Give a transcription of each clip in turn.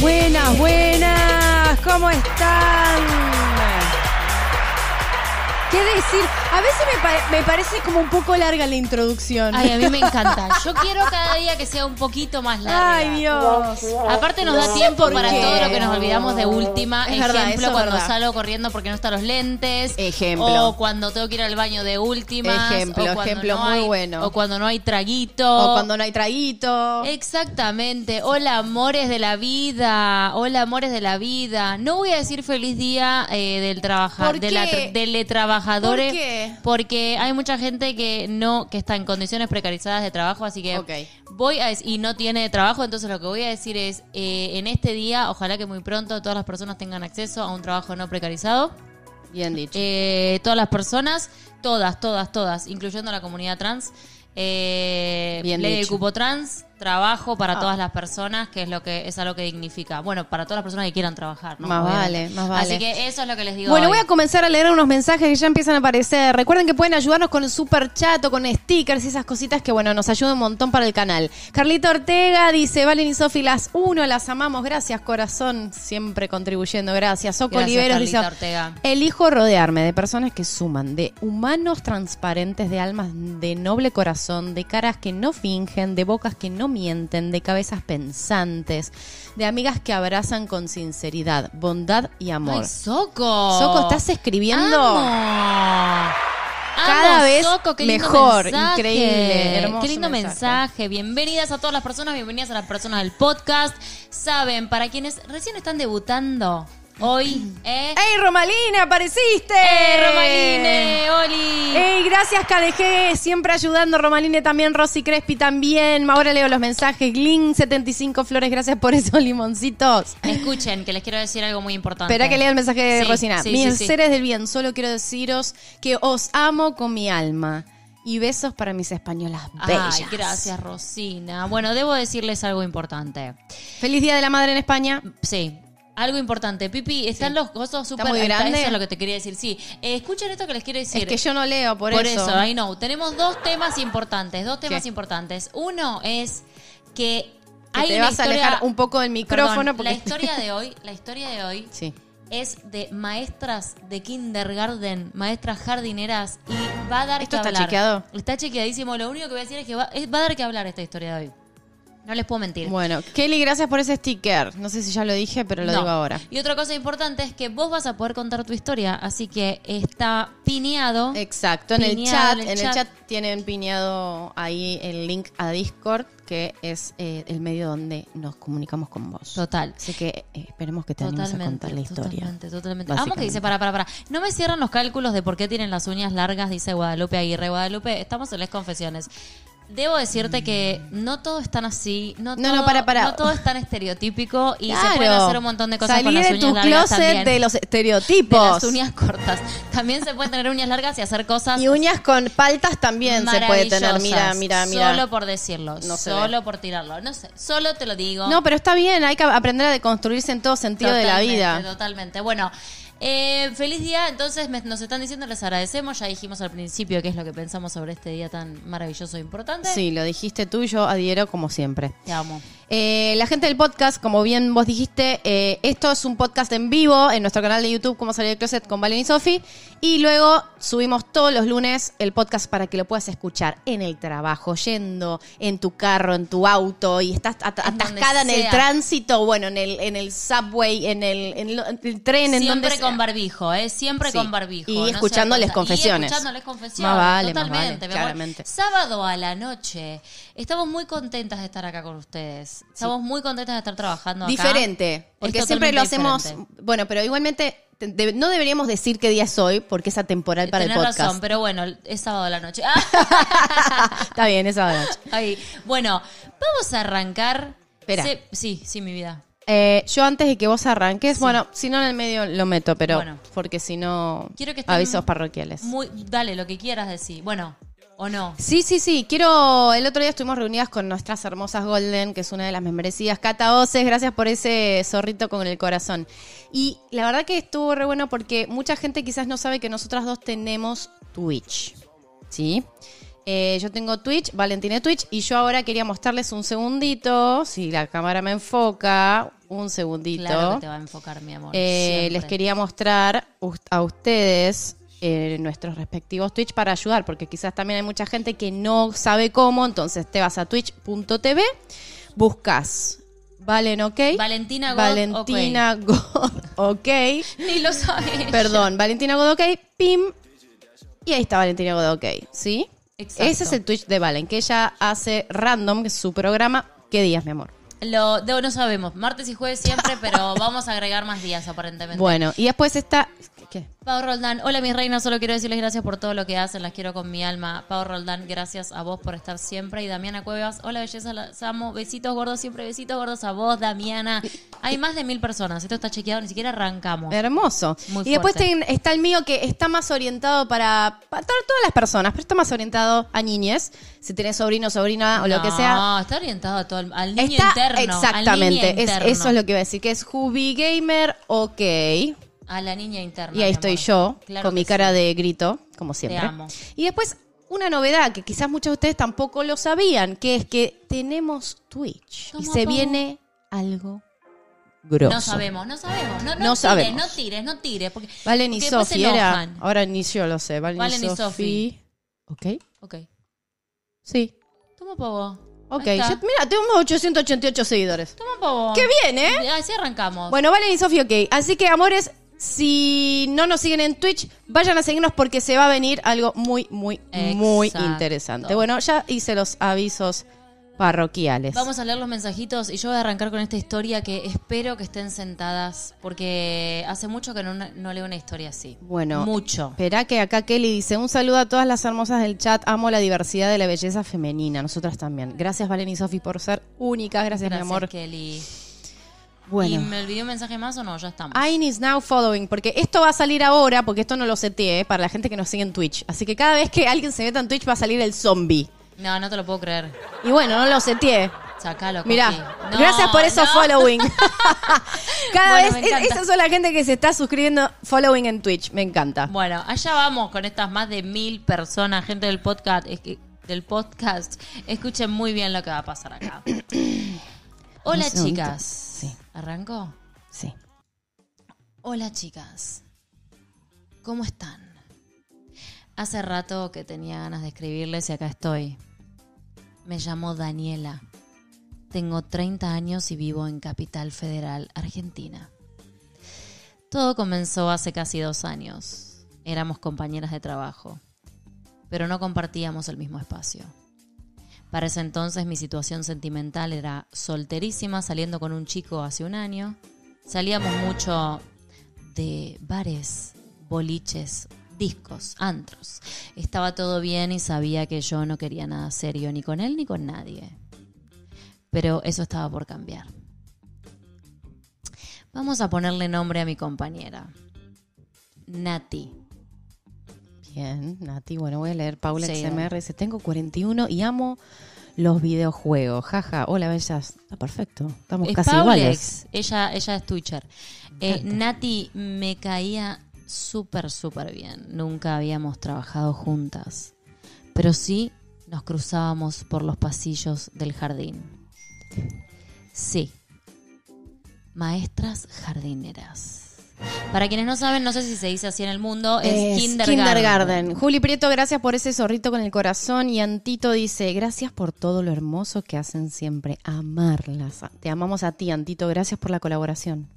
Buenas, buenas. ¿Cómo están? ¿Qué decir? A veces me, pa- me parece como un poco larga la introducción. Ay, a mí me encanta. Yo quiero cada día que sea un poquito más larga. Ay, Dios. Aparte nos da No tiempo para qué. todo lo que nos olvidamos de última. Es Ejemplo, cuando salgo corriendo porque no están los lentes. Ejemplo. O cuando tengo que ir al baño de última. Ejemplo, ejemplo no muy hay- bueno. O cuando no hay traguito. O cuando no hay traguito. Exactamente. Hola, amores de la vida. Hola, amores de la vida. No voy a decir feliz día eh, del trabajador, ¿Por de la teletrabajadores, ¿Por qué? Porque hay mucha gente que no que está en condiciones precarizadas de trabajo, así que voy a y no tiene trabajo, entonces lo que voy a decir es eh, en este día, ojalá que muy pronto todas las personas tengan acceso a un trabajo no precarizado. Bien dicho. Eh, todas las personas, todas, todas, todas, incluyendo la comunidad trans. Eh, Bien ley de dicho. cupo trans, trabajo para Ah. todas las personas, que es lo que es algo que dignifica. Bueno, para todas las personas que quieran trabajar, ¿no? Más Obviamente. vale, más vale. Así que eso es lo que les digo. Bueno, hoy. voy a comenzar a leer unos mensajes que ya empiezan a aparecer. Recuerden que pueden ayudarnos con el super chat o con stickers y esas cositas que, bueno, nos ayudan un montón para el canal. Carlita Ortega dice, Valen y Sofi, las uno, las amamos. Gracias, corazón, siempre contribuyendo. Gracias. Soco Gracias, Oliveros dice, Ortega. elijo rodearme de personas que suman, de humanos transparentes, de almas de noble corazón, de caras que no fingen, de bocas que no mienten, de cabezas pensantes, de amigas que abrazan con sinceridad, bondad y amor. Ay, Soco. Soco, ¿estás escribiendo? Amo. Cada Amo, vez Soco, qué lindo mejor, mensaje. increíble, hermoso Qué lindo mensaje. mensaje. Bienvenidas a todas las personas, bienvenidas a las personas del podcast. Saben, para quienes recién están debutando hoy, ¿eh? ¡Ey, Romaline, apareciste! ¡Eh, Romaline! ¡Oli! ¡Ey, gracias KDG! Siempre ayudando, Romaline también, Rosy Crespi también. Ahora leo los mensajes. Glin75 Flores, gracias por esos limoncitos. Escuchen, que les quiero decir algo muy importante. Espera que lea el mensaje de Sí, Rosina. sí, Mis sí. seres del bien, solo quiero deciros que os amo con mi alma. Y besos para mis españolas bellas. Ay, gracias, Rosina. Bueno, debo decirles algo importante. Feliz Día de la Madre en España. Sí. Algo importante, Pipi, están los gozos súper... muy grande? Eso es lo que te quería decir, sí. Eh, escuchen esto que les quiero decir. Es que yo no leo, por, Por eso. eso, I know. Tenemos dos temas importantes, dos temas ¿Qué? importantes. Uno es que Que hay te una vas a alejar un poco del micrófono Perdón, porque- la historia de hoy, la historia de hoy Sí. es de maestras de kindergarten, maestras jardineras y va a dar ¿Esto que está hablar. chequeado? Está chequeadísimo. Lo único que voy a decir es que va, es- va a dar que hablar esta historia de hoy. No les puedo mentir. Bueno, Kelly, gracias por ese sticker. No sé si ya lo dije, pero lo No. digo ahora. Y otra cosa importante es que vos vas a poder contar tu historia, así que está pineado. Exacto, en el chat, en en el el chat. tienen piñado ahí el link a Discord, que es eh, el medio donde nos comunicamos con vos. Total. Así que eh, esperemos que te animes a contar la historia. totalmente, totalmente. Amo que dice, para, para, para. No me cierran los cálculos de por qué tienen las uñas largas, dice Guadalupe Aguirre. Guadalupe, estamos en las confesiones. Debo decirte que no todo es tan así, no, Mm. No, todo, no, para, para. no todo es tan estereotípico y se pueden hacer un montón de cosas Salir con las de uñas tu largas closet también. de los De estereotipos. las uñas cortas. También se pueden tener uñas largas y hacer cosas Y uñas con paltas también se puede tener. Mira, mira, mira. Solo por decirlo, No solo por tirarlo. No sé, solo te lo digo. No, pero está bien, hay que aprender a deconstruirse en todo sentido de la Totalmente, vida. Totalmente. Bueno, eh, feliz día. Entonces me- nos están diciendo, les agradecemos. Ya dijimos al principio qué es lo que pensamos sobre este día tan maravilloso e importante. Sí, lo dijiste tú y yo adhiero como siempre. Te amo. Eh, la gente del podcast, como bien vos dijiste, eh, esto es un podcast en vivo en nuestro canal de YouTube, como salir del closet con Valen y Sofi. Y luego subimos todos los lunes el podcast para que lo puedas escuchar en el trabajo, yendo en tu carro, en tu auto y estás at- En donde atascada en el tránsito, bueno, en el, en el subway, en el, en lo- el tren, en donde Siempre con barbijo, ¿eh? Siempre Sí. con barbijo. Y no escuchándoles confesiones. Y escuchándoles confesiones. Más vale, más totalmente. vale, claramente. Sábado a la noche. Estamos muy contentas de estar acá con ustedes. Estamos muy contentas de estar trabajando acá. Diferente, porque Es siempre lo hacemos, diferente. bueno, pero igualmente de- no deberíamos decir qué día es hoy porque es atemporal para el Tenés podcast. razón, pero bueno, es sábado a la noche. Está bien, esa noche. Ahí. Bueno, vamos a arrancar. Espera. Se- sí, sí, mi vida. Eh, yo antes de que vos arranques, bueno, si no en el medio lo meto, pero Bueno. porque si no, Quiero que estén avisos parroquiales. Muy, dale, lo que quieras decir. Bueno, o no. Sí, sí, sí. Quiero. El otro día estuvimos reunidas con nuestras hermosas Golden, que es una de las membrecidas. Cata Oces, gracias por ese zorrito con el corazón. Y la verdad que estuvo re bueno porque mucha gente quizás no sabe que nosotras dos tenemos Twitch. ¿Sí? Eh, yo tengo Twitch, Valentina Twitch, y yo ahora quería mostrarles un segundito, si la cámara me enfoca, un segundito. Claro que te va a enfocar, mi amor. Eh, les quería mostrar a ustedes eh, nuestros respectivos Twitch para ayudar, porque quizás también hay mucha gente que no sabe cómo, entonces te vas a twitch.tv, buscas Valen OK. Valentina God, Valentina God OK. Ni lo sabes. Perdón, Valentina God OK, pim. Y ahí está Valentina God OK, ¿sí? Exacto. Ese es el Twitch de Valen, que ella hace random, que es su programa. ¿Qué días, mi amor? Lo, no sabemos. Martes y jueves siempre, pero vamos a agregar más días aparentemente. Bueno, y después está... ¿Qué? Pau Roldán, hola mis reinas, solo quiero decirles gracias por todo lo que hacen, las quiero con mi alma. Pau Roldán, gracias a vos por estar siempre. Y Damiana Cuevas, hola belleza, las amo. Besitos gordos, siempre besitos gordos a vos, Damiana. Hay más de mil personas, esto está chequeado, ni siquiera arrancamos. Hermoso. Muy y después ten- está el mío que está más orientado para, para to- todas las personas, pero está más orientado a niñes. Si tenés sobrino, sobrina o lo que sea. No, está orientado a todo el- al niño está interno. al exactamente. niño Es- interno. eso es lo que iba a decir, que es Hubi Gamer, ok. Y A la niña interna. ahí mi estoy yo, Claro con mi cara sí. de grito, como siempre. amo. Y después, una novedad que quizás muchos de ustedes tampoco lo sabían, que es que tenemos Twitch. y se viene algo grosso. No sabemos, no sabemos. No, no, No tires, sabemos. no tires, no tires. Porque, Valen y Sofi era. Ahora ni yo lo sé. Valen, Valen y y Sofi. Ok. Ok. Sí. Toma pavo. Ok. Ahí. Yo- mira, tenemos 888 seguidores. Toma pavo. ¡Qué bien, eh! Así arrancamos. Bueno, Valen y Sofi, ok. Así que, amores, si no nos siguen en Twitch, vayan a seguirnos porque se va a venir algo muy, muy, muy Exacto. interesante. Bueno, ya hice los avisos parroquiales. Vamos a leer los mensajitos y yo voy a arrancar con esta historia que espero que estén sentadas porque hace mucho que no, no leo una historia así. Bueno, Mucho. Espera que acá Kelly dice, un saludo a todas las hermosas del chat, amo la diversidad de la belleza femenina, nosotras también. Gracias Valen y Sofi por ser únicas, gracias, Gracias, mi amor. Kelly. ¿Y Bueno. me olvidé un mensaje más o no? Ya estamos. Ain is now following, porque esto va a salir ahora, porque esto no lo seteé para la gente que nos sigue en Twitch. Así que cada vez que alguien se meta en Twitch va a salir el zombie. No, no te lo puedo creer. Y bueno, no lo seteé. Sacalo, Mirá. No, gracias por eso no. following. Cada Bueno, vez, es- esas son la gente que se está suscribiendo following en Twitch. Me encanta. Bueno, allá vamos con estas más de mil personas, gente del podcast. es que- del podcast. Escuchen muy bien lo que va a pasar acá. Hola, chicas. Sí. ¿Arrancó? Sí. Hola chicas, ¿cómo están? Hace rato que tenía ganas de escribirles y acá estoy. Me llamo Daniela. Tengo 30 años y vivo en Capital Federal, Argentina. Todo comenzó hace casi dos años. Éramos compañeras de trabajo, pero no compartíamos el mismo espacio. Para ese entonces mi situación sentimental era solterísima, saliendo con un chico hace un año. Salíamos mucho de bares, boliches, discos, antros. Estaba todo bien y sabía que yo no quería nada serio ni con él ni con nadie. Pero eso estaba por cambiar. Vamos a ponerle nombre a mi compañera. Nati. Bien, Nati. Bueno, voy a leer Paula Sí, XMR. Dice, tengo 41 y amo los videojuegos. Jaja, hola, bellas. Está perfecto. Estamos Es casi Paulex. iguales. Ella, ella es Twitcher. Eh. Nati me caía súper, súper bien. Nunca habíamos trabajado juntas. Pero sí nos cruzábamos por los pasillos del jardín. Sí. Maestras jardineras. Para quienes no saben, no sé si se dice así en el mundo, es, Es kindergarten. kindergarten. Juli Prieto, gracias por ese zorrito con el corazón. Y Antito dice, gracias por todo lo hermoso que hacen siempre. Amarlas. Te amamos a ti, Antito. Gracias por la colaboración.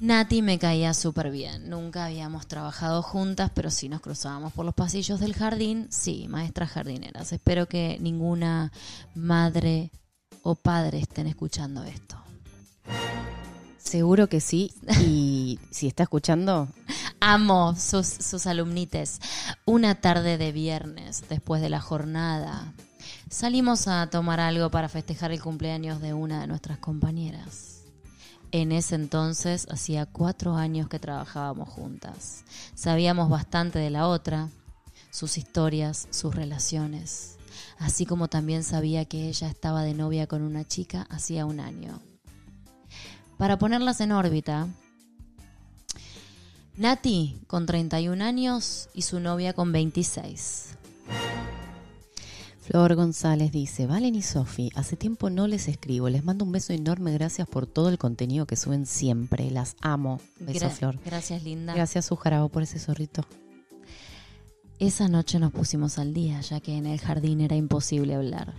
Nati me caía súper bien. Nunca habíamos trabajado juntas, pero sí nos cruzábamos por los pasillos del jardín. Sí, maestras jardineras. Espero que ninguna madre o padre estén escuchando esto. Seguro que sí. Y si está escuchando, Amo sus, sus alumnites. Una tarde de viernes, después de la jornada, salimos a tomar algo para festejar el cumpleaños de una de nuestras compañeras. En ese entonces hacía cuatro años que trabajábamos juntas. Sabíamos bastante de la otra, sus historias, sus relaciones, así como también sabía que ella estaba de novia con una chica hacía un año. Para ponerlas en órbita, Nati con 31 años y su novia con 26. Flor González dice, Valen y Sofi, hace tiempo no les escribo, les mando un beso enorme, gracias por todo el contenido que suben siempre, las amo. Beso Gra- Flor. Gracias, linda. Gracias Sujarabo por ese zorrito. Esa noche nos pusimos al día, ya que en el jardín era imposible hablar.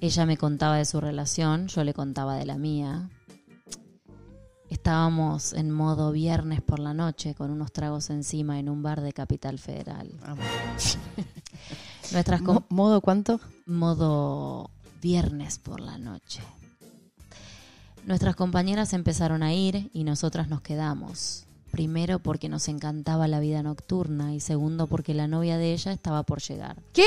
Ella me contaba de su relación, yo le contaba de la mía. Estábamos en modo viernes por la noche con unos tragos encima en un bar de Capital Federal. Nuestras com- Mo- ¿Modo cuánto? modo viernes por la noche. Nuestras compañeras empezaron a ir y nosotras nos quedamos. Primero porque nos encantaba la vida nocturna y segundo porque la novia de ella estaba por llegar. ¿Qué?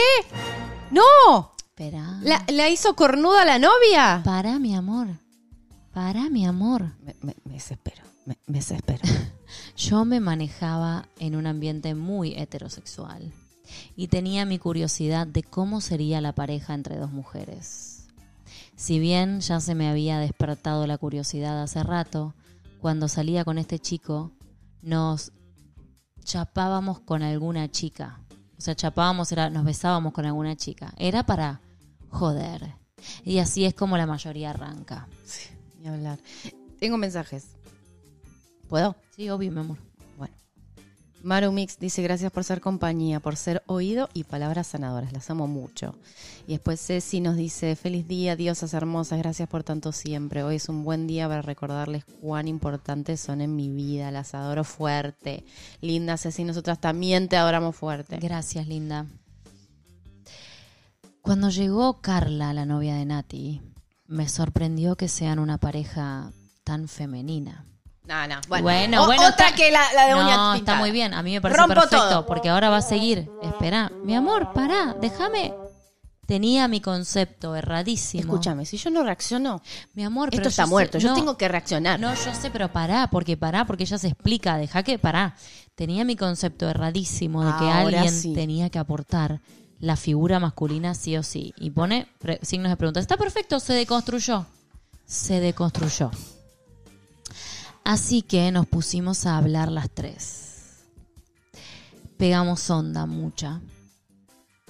¡No! Espera. ¿La, la hizo cornuda la novia? Para, mi amor. Para, mi amor. Me, me- me desespero, me, me desespero. Yo me manejaba en un ambiente muy heterosexual y tenía mi curiosidad de cómo sería la pareja entre dos mujeres. Si bien ya se me había despertado la curiosidad hace rato, cuando salía con este chico nos chapábamos con alguna chica. O sea, chapábamos, era, nos besábamos con alguna chica. Era para joder. Y así es como la mayoría arranca. Ni hablar. Tengo mensajes. ¿Puedo? Sí, obvio, mi amor. Bueno. Maru Mix dice gracias por ser compañía, por ser oído y palabras sanadoras. Las amo mucho. Y después Ceci nos dice feliz día, diosas hermosas, gracias por tanto siempre. Hoy es un buen día para recordarles cuán importantes son en mi vida. Las adoro fuerte. Linda Ceci, nosotras también te adoramos fuerte. Gracias, linda. Cuando llegó Carla, la novia de Nati, me sorprendió que sean una pareja tan femenina. No, no. Bueno, Bueno, otra está- que la, la de uña No, pintada. está muy bien. A mí me parece Rompo perfecto todo. porque ahora va a seguir. Espera, mi amor, pará, déjame. Tenía mi concepto erradísimo. Escúchame, si yo no reacciono, mi amor, pero esto está yo sé- muerto. Yo tengo que reaccionar. No, yo sé, pero pará, porque pará, porque ella se explica, deja que pará. Tenía mi concepto erradísimo de que Ahora alguien sí. tenía que aportar la figura masculina sí o sí. Y pone signos de pregunta. ¿Está perfecto? Se deconstruyó. Se deconstruyó. Así que nos pusimos a hablar las tres. Pegamos onda mucha.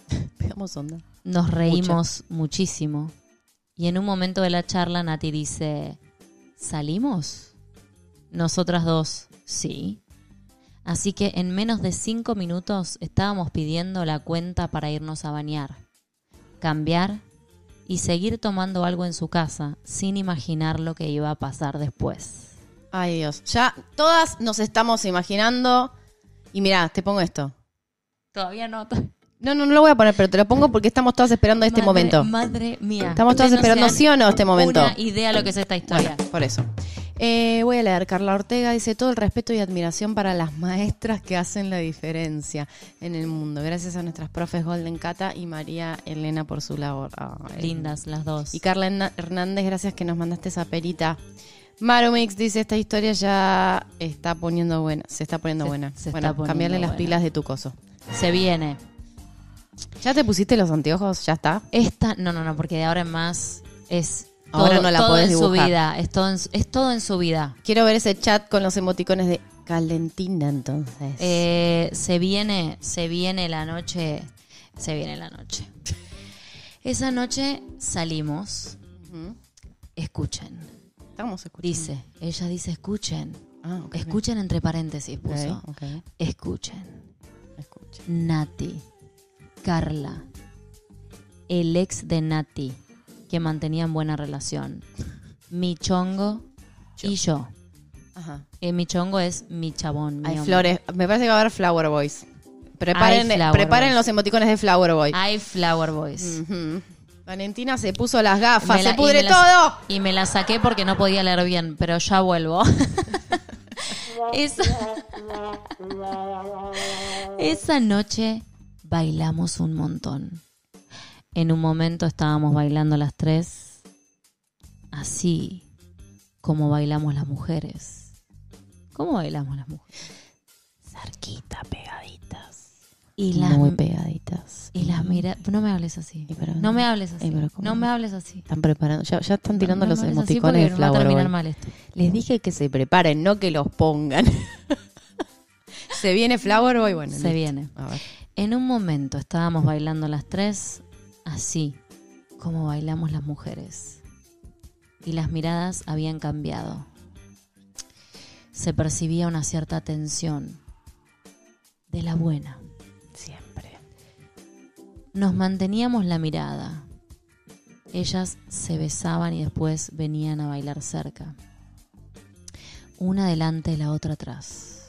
Pegamos onda. Nos reímos muchísimo. Y en un momento de la charla Nati dice, ¿salimos? Nosotras dos, sí. Así que en menos de cinco minutos estábamos pidiendo la cuenta para irnos a bañar, cambiar y seguir tomando algo en su casa sin imaginar lo que iba a pasar después. Ay, Dios. Ya todas nos estamos imaginando. Y mira, te pongo esto. Todavía no. No, no, no lo voy a poner, pero te lo pongo porque estamos todas esperando este Madre- momento. Madre mía. Estamos todas esperando sí o no este momento. Una idea de lo que es esta historia. Bueno, por eso. Eh, voy a leer. Carla Ortega dice todo el respeto y admiración para las maestras que hacen la diferencia en el mundo. Gracias a nuestras profes Golden Cata y María Elena por su labor. Ay. Lindas las dos. Y Carla Hernández, gracias que nos mandaste esa perita. Marumix dice, esta historia ya está poniendo buena. Se está poniendo Se- buena. se bueno, poniendo cambiarle las pilas de tu coso. Se viene. ¿Ya te pusiste los anteojos? ¿Ya está? Esta, no, no, no, porque de ahora en más es Ahora todo, no la todo podés en su dibujar. vida, es todo en, su- es todo en su vida. Quiero ver ese chat con los emoticones de calentina entonces. Eh, se viene, se viene la noche, se viene la noche. Esa noche salimos, escuchen. Estamos escuchando. Dice, ella dice escuchen. Ah, Escuchen entre paréntesis puso. Escuchen. Escucha. Nati, Carla, el ex de Nati, que mantenían buena relación, mi chongo y yo. Ajá. Eh, mi chongo es mi chabón. Hay flores. Me parece que va a haber Flower Boys. Preparen, Flower preparen Boys. los emoticones de Flower Boy. Hay Flower Boys. Valentina se puso las gafas, se y pudre me todo. la- Y me la saqué porque no podía leer bien, pero ya vuelvo. Esa, esa noche bailamos un montón. En un momento estábamos bailando las tres, así como bailamos las mujeres. ¿Cómo bailamos las mujeres? Cerquita, pegaditas. Y las, Muy pegaditas. y las mira, no me hables así. Pero- No me hables así. No me hables así. Están preparando. Ya, ya están tirando No, no los emoticones de porque va a Flower mal esto. Les dije que se preparen, no que los pongan. se viene Flower Boy, bueno. Se listo. viene. A ver. En un momento estábamos bailando las tres así como bailamos las mujeres. Y las miradas habían cambiado. Se percibía una cierta tensión de la buena. Siempre. Nos manteníamos la mirada. Ellas se besaban y después venían a bailar cerca. Una delante y la otra atrás.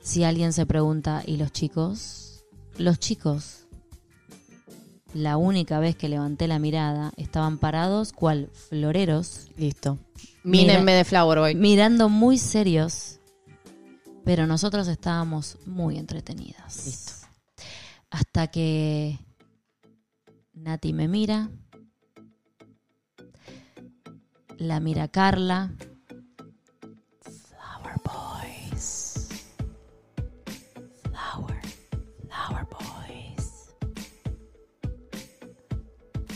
Si alguien se pregunta, ¿y los chicos? Los chicos, la única vez que levanté la mirada, estaban parados cual floreros, Listo. Mírenme de Flower Boy. mirando muy serios, pero nosotros estábamos muy entretenidas. Listo. Hasta que Nati me mira, la mira Carla,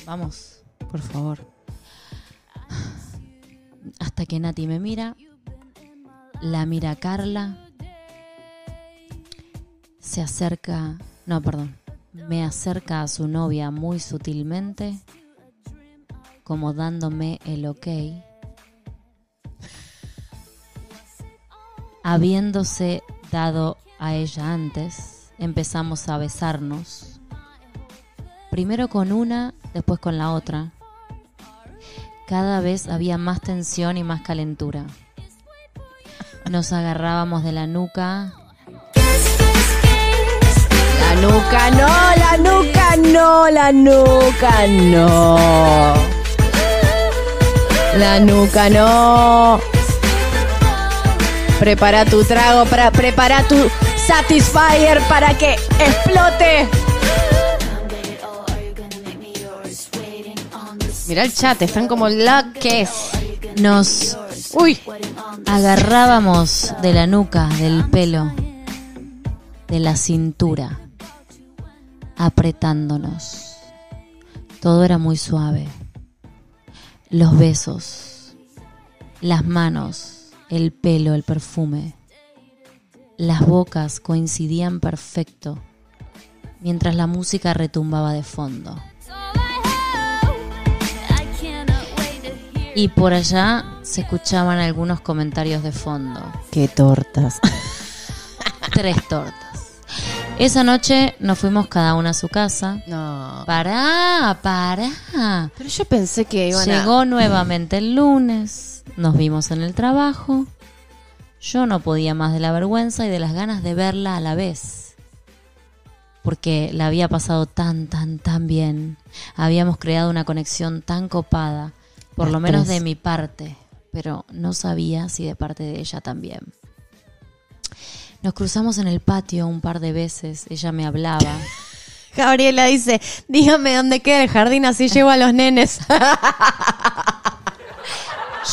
vamos, Por favor. hasta que Nati me mira, la mira Carla, se acerca, no, perdón, me acerca a su novia muy sutilmente, como dándome el ok, habiéndose dado a ella antes, empezamos a besarnos, primero con una, después con la otra. Cada vez había más tensión y más calentura. Nos agarrábamos de la nuca, La nuca no, la nuca no, la nuca no. La nuca no. Prepara tu trago, para, prepara tu Satisfyer para que explote. Mira el chat, están como la que es. nos Uy, agarrábamos de la nuca, del pelo, de la cintura, apretándonos. Todo era muy suave. Los besos, las manos, el pelo, el perfume. Las bocas coincidían perfecto mientras la música retumbaba de fondo. Y por allá se escuchaban algunos comentarios de fondo. qué tortas. Tres tortas. Esa noche nos fuimos cada una a su casa. No. Pará, pará. Pero yo pensé que iban a... Llegó nuevamente el lunes. Nos vimos en el trabajo. Yo no podía más de la vergüenza y de las ganas de verla a la vez. Porque la había pasado tan, tan, tan bien. Habíamos creado una conexión tan copada. Por Las lo menos tres. de mi parte. Pero no sabía si de parte de ella también. Nos cruzamos en el patio un par de veces. Ella me hablaba. Gabriela dice, dígame dónde queda el jardín, así llevo a los nenes.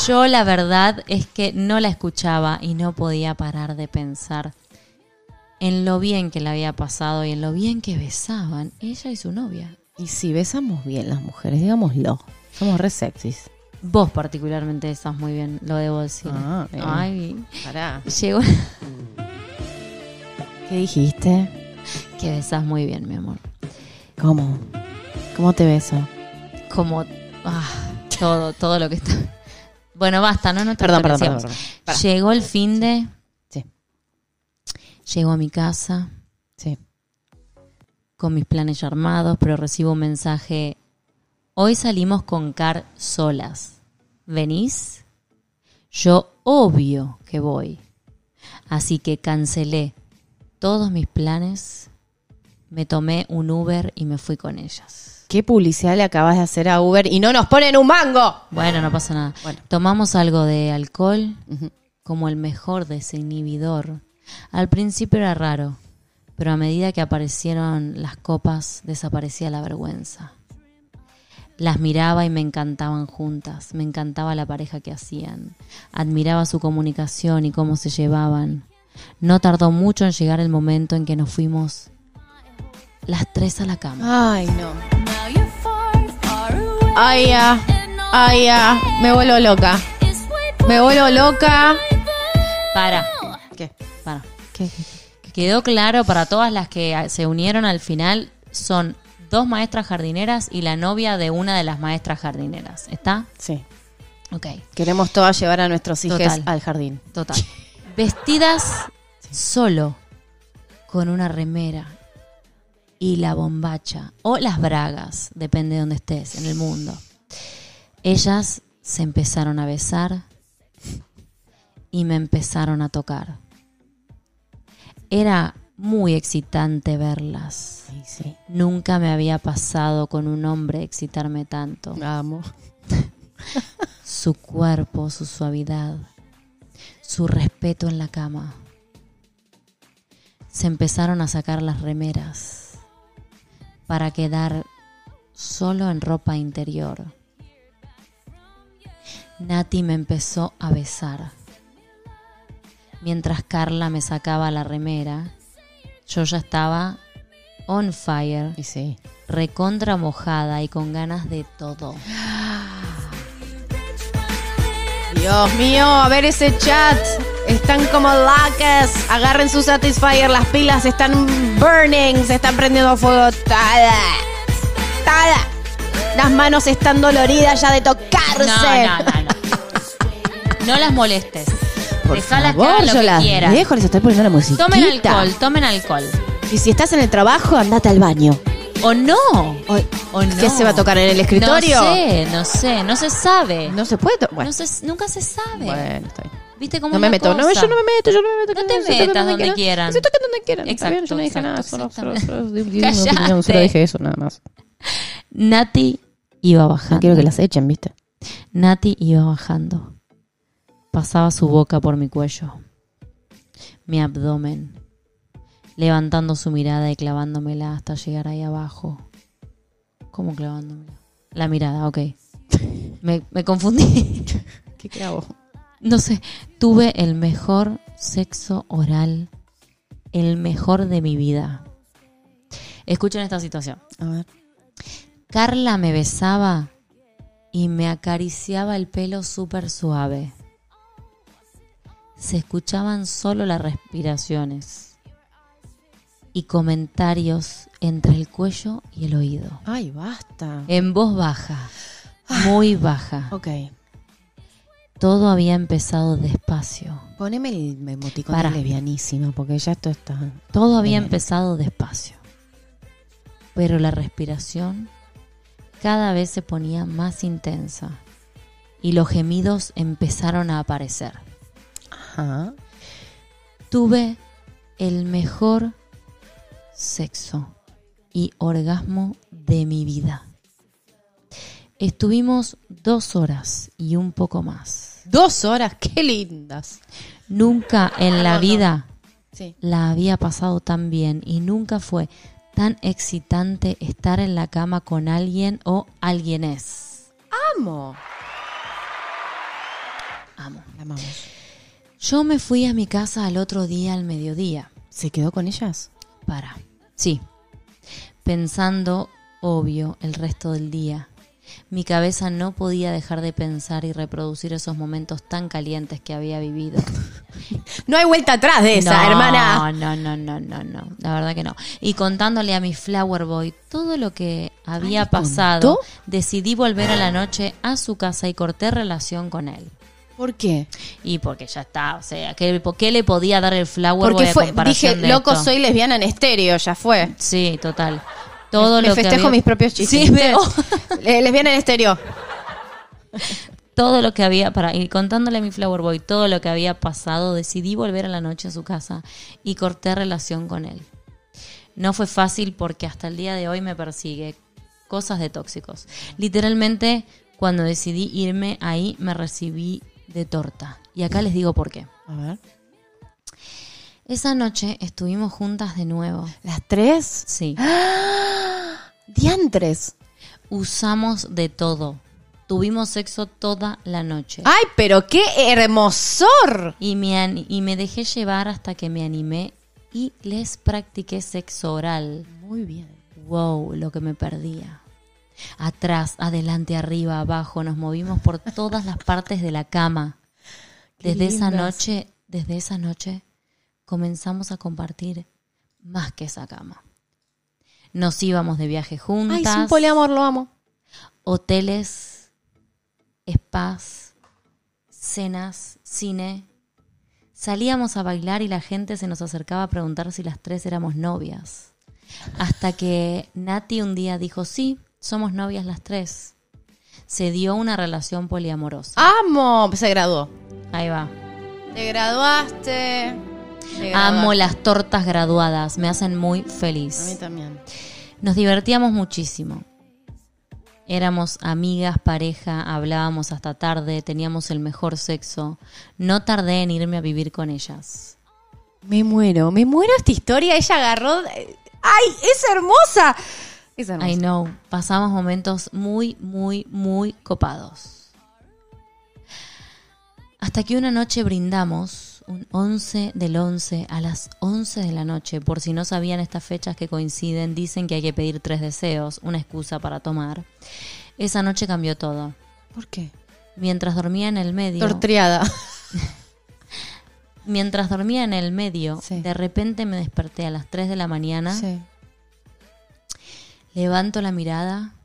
Yo la verdad es que no la escuchaba y no podía parar de pensar en lo bien que le había pasado y en lo bien que besaban ella y su novia. y si besamos bien las mujeres, digámoslo. Somos re sexys. Vos particularmente besás muy bien, lo debo decir. Ah, bien. Ay, Pará. llegó ¿Qué dijiste? que besás muy bien, mi amor. ¿Cómo? ¿Cómo te beso? Como ah, todo, todo lo que está. Bueno, basta, no, no te Perdón, perdón, perdón, perdón. Llegó el fin de, Sí, llegó a mi casa, sí. con mis planes ya armados, pero recibo un mensaje. Hoy salimos con Car solas. ¿Venís? Yo obvio que voy. Así que cancelé todos mis planes, me tomé un Uber y me fui con ellas. ¿Qué publicidad le acabas de hacer a Uber y no nos ponen un mango? Bueno, no pasa nada. Bueno. Tomamos algo de alcohol como el mejor desinhibidor. Al principio era raro, pero a medida que aparecieron las copas desaparecía la vergüenza. Las miraba y me encantaban juntas, me encantaba la pareja que hacían, admiraba su comunicación y cómo se llevaban. No tardó mucho en llegar el momento en que nos fuimos las tres a la cama. Ay, no. Ay, ya. Ay, ya. Me vuelvo loca. Me vuelvo loca. Para, ¿Qué? para. ¿Qué? Quedó claro para todas las que se unieron al final, son dos maestras jardineras y la novia de una de las maestras jardineras. ¿Está? Sí. Ok. Queremos todas llevar a nuestros hijos al jardín. Total. Vestidas solo con una remera y la bombacha o las bragas, depende de donde estés en el mundo. Ellas se empezaron a besar y me empezaron a tocar. Era muy excitante verlas. Sí, sí. Nunca me había pasado con un hombre excitarme tanto. Amo. Su cuerpo, su suavidad, su respeto en la cama. Se empezaron a sacar las remeras para quedar solo en ropa interior. Nati me empezó a besar. Mientras Carla me sacaba la remera, yo ya estaba on fire, Y sí. recontra mojada y con ganas de todo. Dios mío, a ver ese chat. Están como locas. Agarren su Satisfyer, las pilas están burning, se están prendiendo fuego. Tada. Tada. Las manos están doloridas ya de tocarse. No, no, no, no. No las molestes. Por Dejalas que favor, hagan lo que las quieran. les estoy poniendo la musiquita. Tomen alcohol, tomen alcohol. Y si estás en el trabajo, andate al baño. O no. O- O no. ¿Qué se va a tocar en el escritorio? No sé, no sé, no se sabe. No se puede. to- Bueno, No se- nunca se sabe. bueno, está bien. ¿Viste cómo No es me la meto, no, cosa? yo no me meto, yo no me meto. No que te se toquen metas donde quieran. Se toquen donde quieran. Está bien, yo no dije Exacto, nada, solo, solo, exactamente. solo, di- di una opinión, solo Cállate. dije eso, nada más. Nati iba bajando. No quiero que las echen, ¿viste? Nati iba bajando. Pasaba su boca por mi cuello, mi abdomen, levantando su mirada y clavándomela hasta llegar ahí abajo. ¿Cómo clavándomela? La mirada, ok. Me, me confundí. ¿Qué, hago? No sé, tuve el mejor sexo oral, el mejor de mi vida. Escuchen esta situación. A ver. Carla me besaba y me acariciaba el pelo súper suave. Se escuchaban solo las respiraciones y comentarios entre el cuello y el oído. Ay, basta. En voz baja, muy baja. Ok. Todo había empezado despacio. Poneme el emoticón Para. de lesbianísima, porque ya esto está... Todo había Bien. empezado despacio. Pero la respiración cada vez se ponía más intensa y los gemidos empezaron a aparecer. Ajá. Tuve el mejor sexo y orgasmo de mi vida. Estuvimos dos horas y un poco más. Dos horas, qué lindas. Nunca en la vida Sí. la había pasado tan bien y nunca fue tan excitante estar en la cama con alguien o alguienes. Amo. Amo. La amamos. Yo me fui a mi casa al otro día al mediodía. ¿Se quedó con ellas? Para. Sí. Pensando, obvio, el resto del día. Mi cabeza no podía dejar de pensar y reproducir esos momentos tan calientes que había vivido. No hay vuelta atrás de esa, no, hermana. No, no, no, no, no. La verdad que no. Y contándole a mi Flower Boy todo lo que había ¿le pasado, contó? decidí volver a la noche a su casa y corté relación con él. ¿Por qué? Y porque ya está, o sea, ¿qué, qué le podía dar el Flower Boy Porque a fue, comparación dije, de loco, esto? soy lesbiana en estéreo, ya fue. Sí, total. Todo Me lo que festejo había- mis propios chistes. Sí, lesbiana en estéreo. todo lo que había para y contándole a mi Flower Boy todo lo que había pasado, decidí volver a la noche a su casa y corté relación con él. No fue fácil porque hasta el día de hoy me persigue cosas de tóxicos. Literalmente, cuando decidí irme ahí, me recibí de torta. Y acá les digo por qué. A ver. Esa noche estuvimos juntas de nuevo. ¿Las tres? Sí. Diantres. Usamos de todo. Tuvimos sexo toda la noche. ¡Ay, pero qué hermosor! Y me, y me dejé llevar hasta que me animé y les practiqué sexo oral. Muy bien. Wow, lo que me perdía. Atrás, adelante, arriba, abajo, nos movimos por todas las partes de la cama. Desde esa noche, desde esa noche, comenzamos a compartir más que esa cama. Nos íbamos de viaje Ay, juntas. es un poliamor, lo amo. hoteles, spas, cenas, cine. Salíamos a bailar y la gente se nos acercaba a preguntar si las tres éramos novias. Hasta que Nati un día dijo, sí, somos novias las tres. Se dio una relación poliamorosa. Amo. Se graduó. Ahí va. Te graduaste. Te Amo las tortas graduadas, me hacen muy A mí feliz. también. Nos divertíamos muchísimo. Éramos amigas, pareja, hablábamos hasta tarde, teníamos el mejor sexo. No tardé en irme a vivir con ellas. Me muero, me muero esta historia. Ella agarró. ¡Ay, es hermosa! Es. I know, pasamos momentos muy, muy, muy copados. Hasta que una noche brindamos, un 11 del 11 a las 11 de la noche, por si no sabían estas fechas que coinciden, dicen que hay que pedir tres deseos, una excusa para tomar. Esa noche cambió todo. ¿Por qué? Mientras dormía en el medio, Tortriada. mientras dormía en el medio, Sí. de repente me desperté a las 3 de la mañana, Sí. Levanto la mirada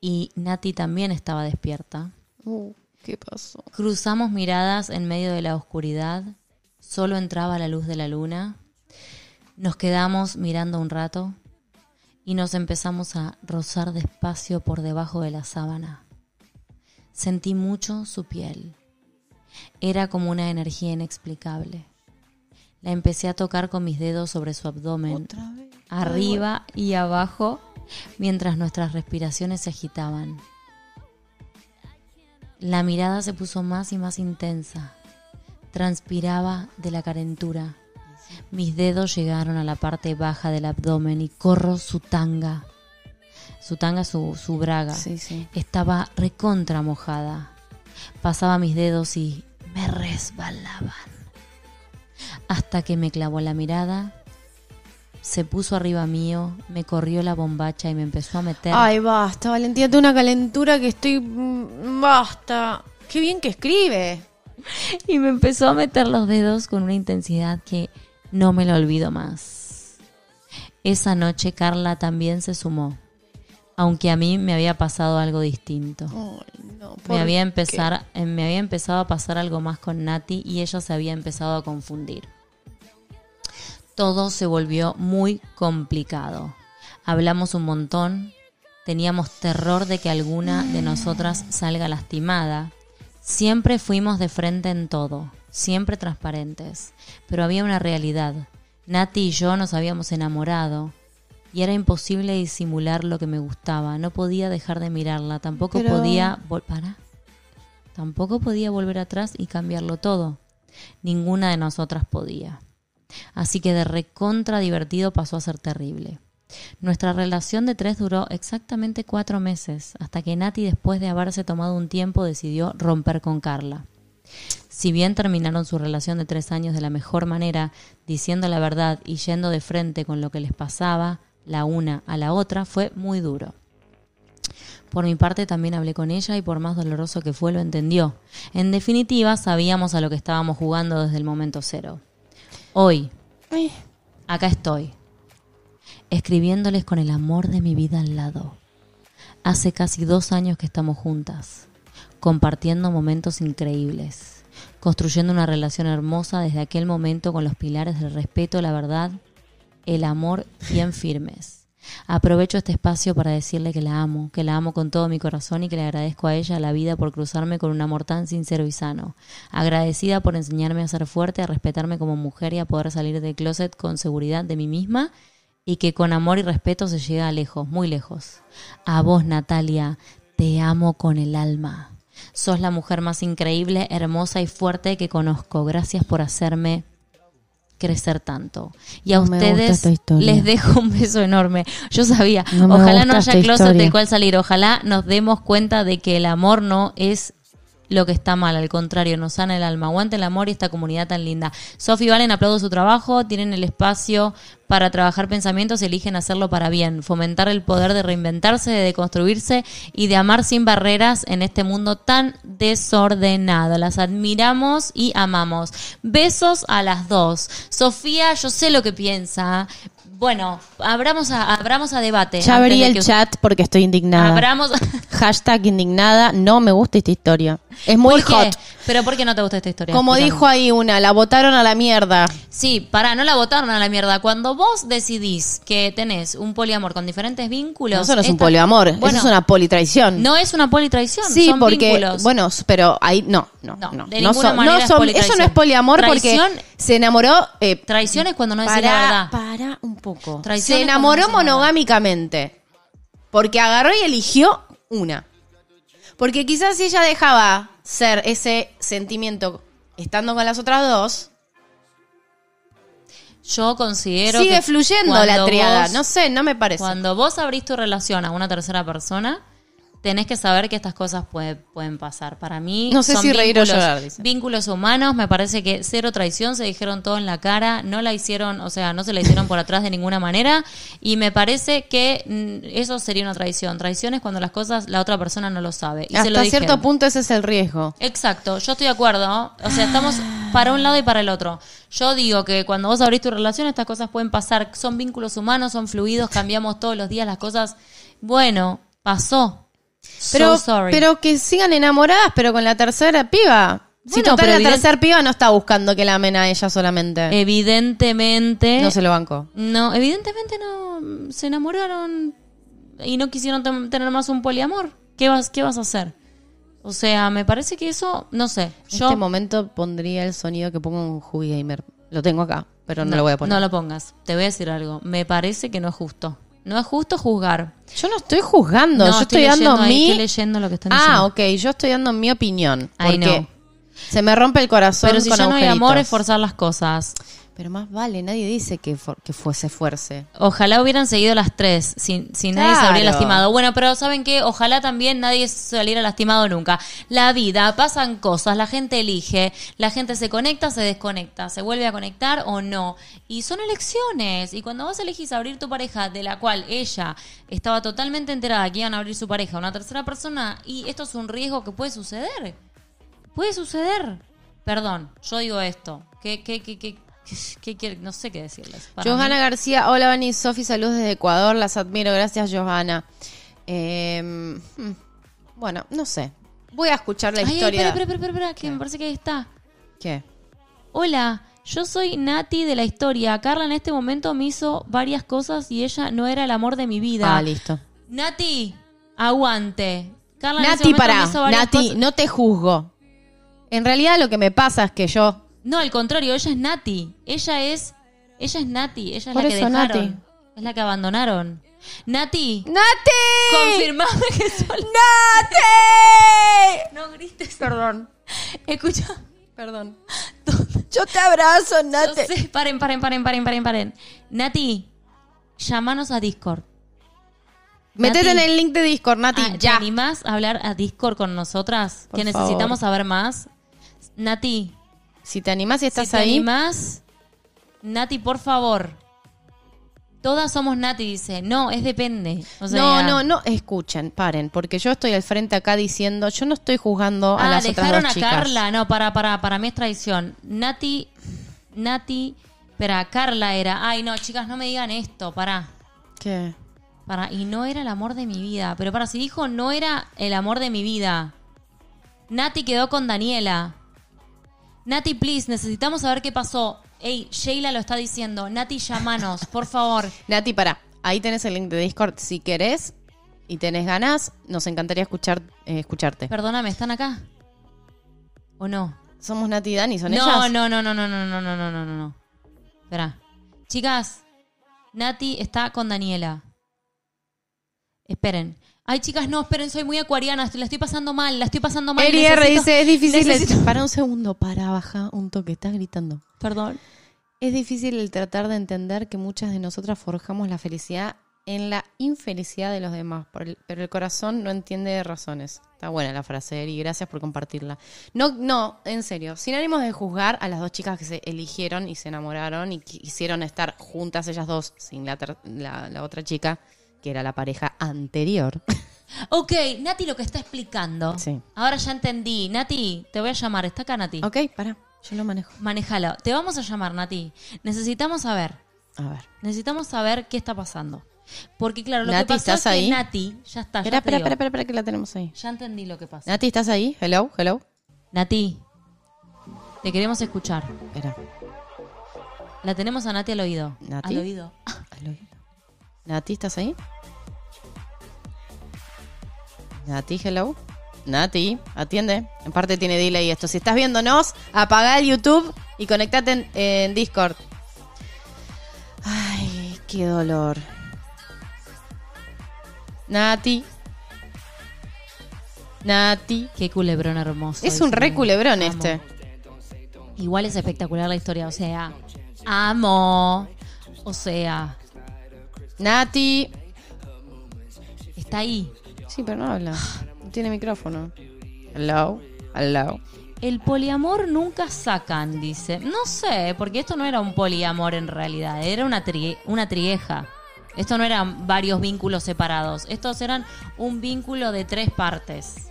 y Nati también estaba despierta. Uh, ¿Qué pasó? Cruzamos miradas en medio de la oscuridad, solo entraba la luz de la luna. Nos quedamos mirando un rato y nos empezamos a rozar despacio por debajo de la sábana. Sentí mucho su piel. Era como una energía inexplicable. La empecé a tocar con mis dedos sobre su abdomen, Otra vez. Arriba y abajo, mientras nuestras respiraciones se agitaban. La mirada se puso más y más intensa. Transpiraba de la calentura. Mis dedos llegaron a la parte baja del abdomen y corro su tanga. Su tanga, su, su braga. Sí, sí. Estaba recontra mojada. Pasaba mis dedos y me resbalaban. Hasta que me clavó la mirada, se puso arriba mío, me corrió la bombacha y me empezó a meter. Ay, basta, Valentina, tengo una calentura que estoy. mm, Basta. Qué bien que escribe. Y me empezó a meter los dedos con una intensidad que no me lo olvido más. Esa noche Carla también se sumó, aunque a mí me había pasado algo distinto. No. Me ¿por había, empezar, eh, me había empezado a pasar algo más con Nati y ella se había empezado a confundir. Todo se volvió muy complicado. Hablamos un montón, teníamos terror de que alguna de nosotras salga lastimada. Siempre fuimos de frente en todo, siempre transparentes, pero había una realidad. Nati y yo nos habíamos enamorado y era imposible disimular lo que me gustaba. No podía dejar de mirarla, tampoco Pero- podía para. Tampoco podía volver atrás y cambiarlo todo. Ninguna de nosotras podía. Así que de recontra divertido pasó a ser terrible. Nuestra relación de tres duró exactamente cuatro meses, hasta que Nati, después de haberse tomado un tiempo, decidió romper con Carla. Si bien terminaron su relación de tres años de la mejor manera, diciendo la verdad y yendo de frente con lo que les pasaba, la una a la otra, fue muy duro. Por mi parte también hablé con ella y por más doloroso que fue lo entendió. En definitiva, sabíamos a lo que estábamos jugando desde el momento cero. Hoy, acá estoy, escribiéndoles con el amor de mi vida al lado. Hace casi dos años que estamos juntas, compartiendo momentos increíbles, construyendo una relación hermosa desde aquel momento con los pilares del respeto, la verdad, el amor bien firmes. Aprovecho este espacio para decirle que la amo, que la amo con todo mi corazón y que le agradezco a ella la vida por cruzarme con un amor tan sincero y sano. Agradecida por enseñarme a ser fuerte, a respetarme como mujer y a poder salir del closet con seguridad de mí misma y que con amor y respeto se llega lejos, muy lejos. A vos, Natalia, te amo con el alma. Sos la mujer más increíble, hermosa y fuerte que conozco. Gracias por hacerme crecer tanto. Y a No ustedes les dejo un beso enorme. Yo sabía, No ojalá no haya closet historia. del cual salir. Ojalá nos demos cuenta de que el amor no es lo que está mal, al contrario, nos sana el alma. Aguante el amor y esta comunidad tan linda. Sofi Valen, aplaudo su trabajo, tienen el espacio para trabajar pensamientos, eligen hacerlo para bien, fomentar el poder de reinventarse, de deconstruirse y de amar sin barreras en este mundo tan desordenado. Las admiramos y amamos. Besos a las dos. Sofía, yo sé lo que piensa. Bueno, abramos a, abramos a debate. Ya abrí el que- chat porque estoy indignada. Abramos. Hashtag indignada. No me gusta esta historia. Es muy ¿Por qué? hot. ¿Pero por qué no te gusta esta historia? Como dijo ahí una, la votaron a la mierda. Sí, pará, no la votaron a la mierda. Cuando vos decidís que tenés un poliamor con diferentes vínculos. No, eso no es un poliamor, Bueno, eso es una politraición. No es una politraición. sí, son porque, vínculos. bueno, pero ahí no, no, No, no. de no ninguna son- manera no es son- politraición. eso no es poliamor Traición- porque se enamoró. Eh, Traición es cuando no decís la para, verdad. para un poco. Traición se enamoró monogámicamente. Porque agarró y eligió una. Porque quizás si ella dejaba ser ese sentimiento estando con las otras dos, Yo considero sigue que fluyendo la triada. vos- no sé, no me parece. Cuando vos abrís tu relación a una tercera persona, tenés que saber que estas cosas puede- pueden pasar. Para mí, No sé son si reír o vínculos- llorar, dice. Vínculos humanos, me parece que cero traición, se dijeron todo en la cara, no la hicieron, o sea, no se la hicieron por atrás de ninguna manera. Y me parece que mm, eso sería una traición. Traición es cuando las cosas la otra persona no lo sabe. Y se lo Hasta dijeron. cierto punto ese es el riesgo. Exacto, yo estoy de acuerdo. O sea, estamos para un lado y para el otro. Yo digo que cuando vos abrís tu relación, estas cosas pueden pasar. Son vínculos humanos, son fluidos, cambiamos todos los días las cosas. Bueno, pasó. Pero, so sorry. pero que sigan enamoradas, pero con la tercera piba. si Bueno, total pero la tercera piba no está buscando que la amen a ella solamente. evidentemente. no se lo bancó. No, evidentemente no. Se enamoraron y no quisieron tener más un poliamor. ¿Qué vas, ¿Qué vas a hacer? O sea, me parece que eso, no sé. En Yo este momento pondría el sonido que pongo un Hubi Gamer. Lo tengo acá, pero no, lo voy a poner. No lo pongas. Te voy a decir algo. Me parece que no es justo. No es justo juzgar. Yo no estoy juzgando, No, yo estoy, dando leyendo ahí, mi... estoy leyendo lo que están ah, diciendo. ok, yo estoy dando mi opinión. Porque se me rompe el corazón Pero si con ya no hay amor, es forzar las cosas. Pero más vale, nadie dice que, for- que fuese fuerce. Ojalá hubieran seguido las tres, sin, sin nadie se habría lastimado. Bueno, pero ¿saben qué? Ojalá también nadie saliera lastimado nunca. La vida, pasan cosas, la gente elige, la gente se conecta, se desconecta, se vuelve a conectar o no. Y son elecciones. Y cuando vos elegís abrir tu pareja, de la cual ella estaba totalmente enterada que iban a abrir su pareja a una tercera persona, y esto es un riesgo que puede suceder. Puede suceder. Perdón, yo digo esto. ¿Qué, qué, qué, qué, qué, quiere- No sé qué decirles. Para Johanna mí- García, hola Vani Sofi, saludos desde Ecuador, las admiro, gracias Johanna. Eh, hmm, bueno, no sé. Voy a escuchar la Ay, historia. espera, espera, espera, espera, que me parece que ahí está. ¿Qué? Hola, yo soy Nati de la historia. Carla en este momento me hizo varias cosas y ella no era el amor de mi vida. Ah, listo. Nati, aguante. Carla en Nati, pará. me hizo Nati, cosas- no te juzgo. En realidad lo que me pasa es que yo... No, al contrario, ella es Nati. Ella es, ella es Nati. Ella es Por la que eso, dejaron. Nati. Es la que abandonaron. Nati, ¡Nati! confirmame que soy... ¡Nati! No grites. Perdón, Escucha. perdón. Yo te abrazo, Yo Nati. sé, paren, paren, paren, paren, paren, paren. Nati, llámanos a Discord. Métete en el link de Discord, Nati, Ah, ¿Te ya. animás a hablar a Discord con nosotras? Por que favor. necesitamos saber más. Nati, Si te animás y estás si te ahí... animás, Nati, por favor. Todas somos Nati, dice. No, es depende. O sea, no, no, no, escuchen, paren, porque yo estoy al frente acá diciendo, yo no estoy juzgando a Ah, las otras dejaron dos a chicas. Carla. No, para, para, para mí es traición. Nati, Nati, espera, Carla era. Ay, no, chicas, no me digan esto, pará. ¿Qué? Para, y no era el amor de mi vida. Pero para, si dijo no era el amor de mi vida. Nati quedó con Daniela. Nati, please, necesitamos saber qué pasó. Ey, Sheila lo está diciendo. Nati, llamanos, por favor. Nati, pará, ahí tenés el link de Discord, si querés y tenés ganas, nos encantaría escuchar, eh, escucharte. Perdóname, ¿están acá? ¿O no? Somos Nati y Dani, ¿son no, ellas? no, no, no, no, no, no, no, no, no, no, no. Espera. Chicas, Nati está con Daniela. Esperen. Ay, chicas, no, esperen, soy muy acuariana, estoy- la estoy pasando mal, la estoy pasando mal. Eri R necesito- dice, es difícil. el- necesito- Para un segundo, para, baja un toque, estás gritando. Perdón. Es difícil el tratar de entender que muchas de nosotras forjamos la felicidad en la infelicidad de los demás, por el- pero el corazón no entiende de razones. Está buena la frase, Eri, gracias por compartirla. No, no, en serio, sin ánimos de juzgar a las dos chicas que se eligieron y se enamoraron y quisieron estar juntas ellas dos sin la, ter- la, la otra chica, que era la pareja anterior. Ok, Nati lo que está explicando. Sí. Ahora ya entendí. Nati, te voy a llamar. ¿Está acá, Nati? ok, para, yo lo manejo. Manejalo. Te vamos a llamar, Nati. Necesitamos saber A ver. Necesitamos saber qué está pasando. Porque claro, lo Nati, que pasó ¿estás es que? Nati, ya está, Espera, espera, espera, espera, que la tenemos ahí. Ya entendí lo que pasa. Nati, ¿estás ahí? Hello, hello. Nati, te queremos escuchar. Espera. La tenemos a Nati al oído. ¿Nati? Al oído. al oído. Nati, ¿estás ahí? Nati, hello. Nati, atiende. En parte tiene delay esto. Si estás viéndonos, apaga el YouTube y conectate en, en Discord. Ay, qué dolor. Nati. Nati. Qué culebrón hermoso. Es un re culebrón Amo. este. Igual es espectacular la historia, o sea, amo. O sea, Nati. está ahí. Sí, pero no habla. No tiene micrófono. Hello. Hello. El poliamor nunca sacan, dice. No sé, porque esto no era un poliamor en realidad, era una, tri- una trieja. Esto no eran varios vínculos separados, estos eran un vínculo de tres partes.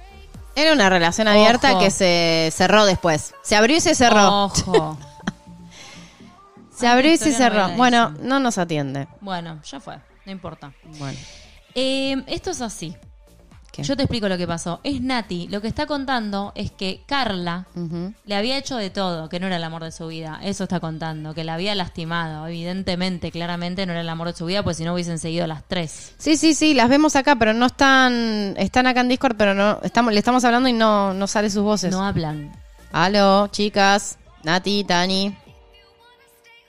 Era una relación abierta Ojo. que se cerró después. Se abrió y se cerró. Ojo. Se abrió y se cerró. Bueno, no nos atiende. Bueno, ya fue, no importa. Bueno. Eh, esto es así. ¿Qué? Yo te explico lo que pasó. Es Nati. Lo que está contando es que Carla le había hecho de todo, que no era el amor de su vida. Eso está contando, que la había lastimado. Evidentemente, claramente no era el amor de su vida, pues si no hubiesen seguido las tres. Sí, sí, sí, las vemos acá, pero no están. Están acá en Discord, pero no. Estamos, le estamos hablando y no, no sale sus voces. No hablan. Aló, chicas. Nati, Dani.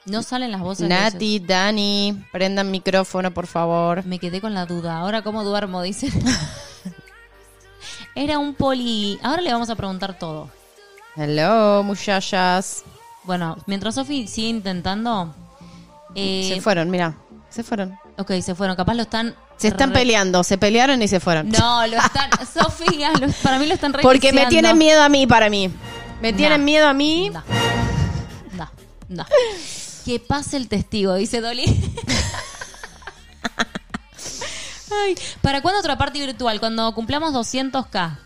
No salen las voces. de Nati, Dani. Prendan micrófono, por favor. Me quedé con la duda. Ahora, ¿cómo duermo? Dice. Era un poli. Ahora le vamos a preguntar todo. Hello, muchachas. Bueno, mientras Sofi sigue intentando. eh, se fueron, mira. Se fueron. Ok, se fueron. Capaz lo están. Se están re- peleando. Se pelearon y se fueron. No, lo están. Sofía, lo- para mí lo están Porque me tienen miedo a mí, para mí. Me Nah. tienen miedo a mí. Da. Da. Da. Que pase el testigo, dice Dolly. Ay, ¿Para cuándo otra parte virtual? Cuando cumplamos 200k.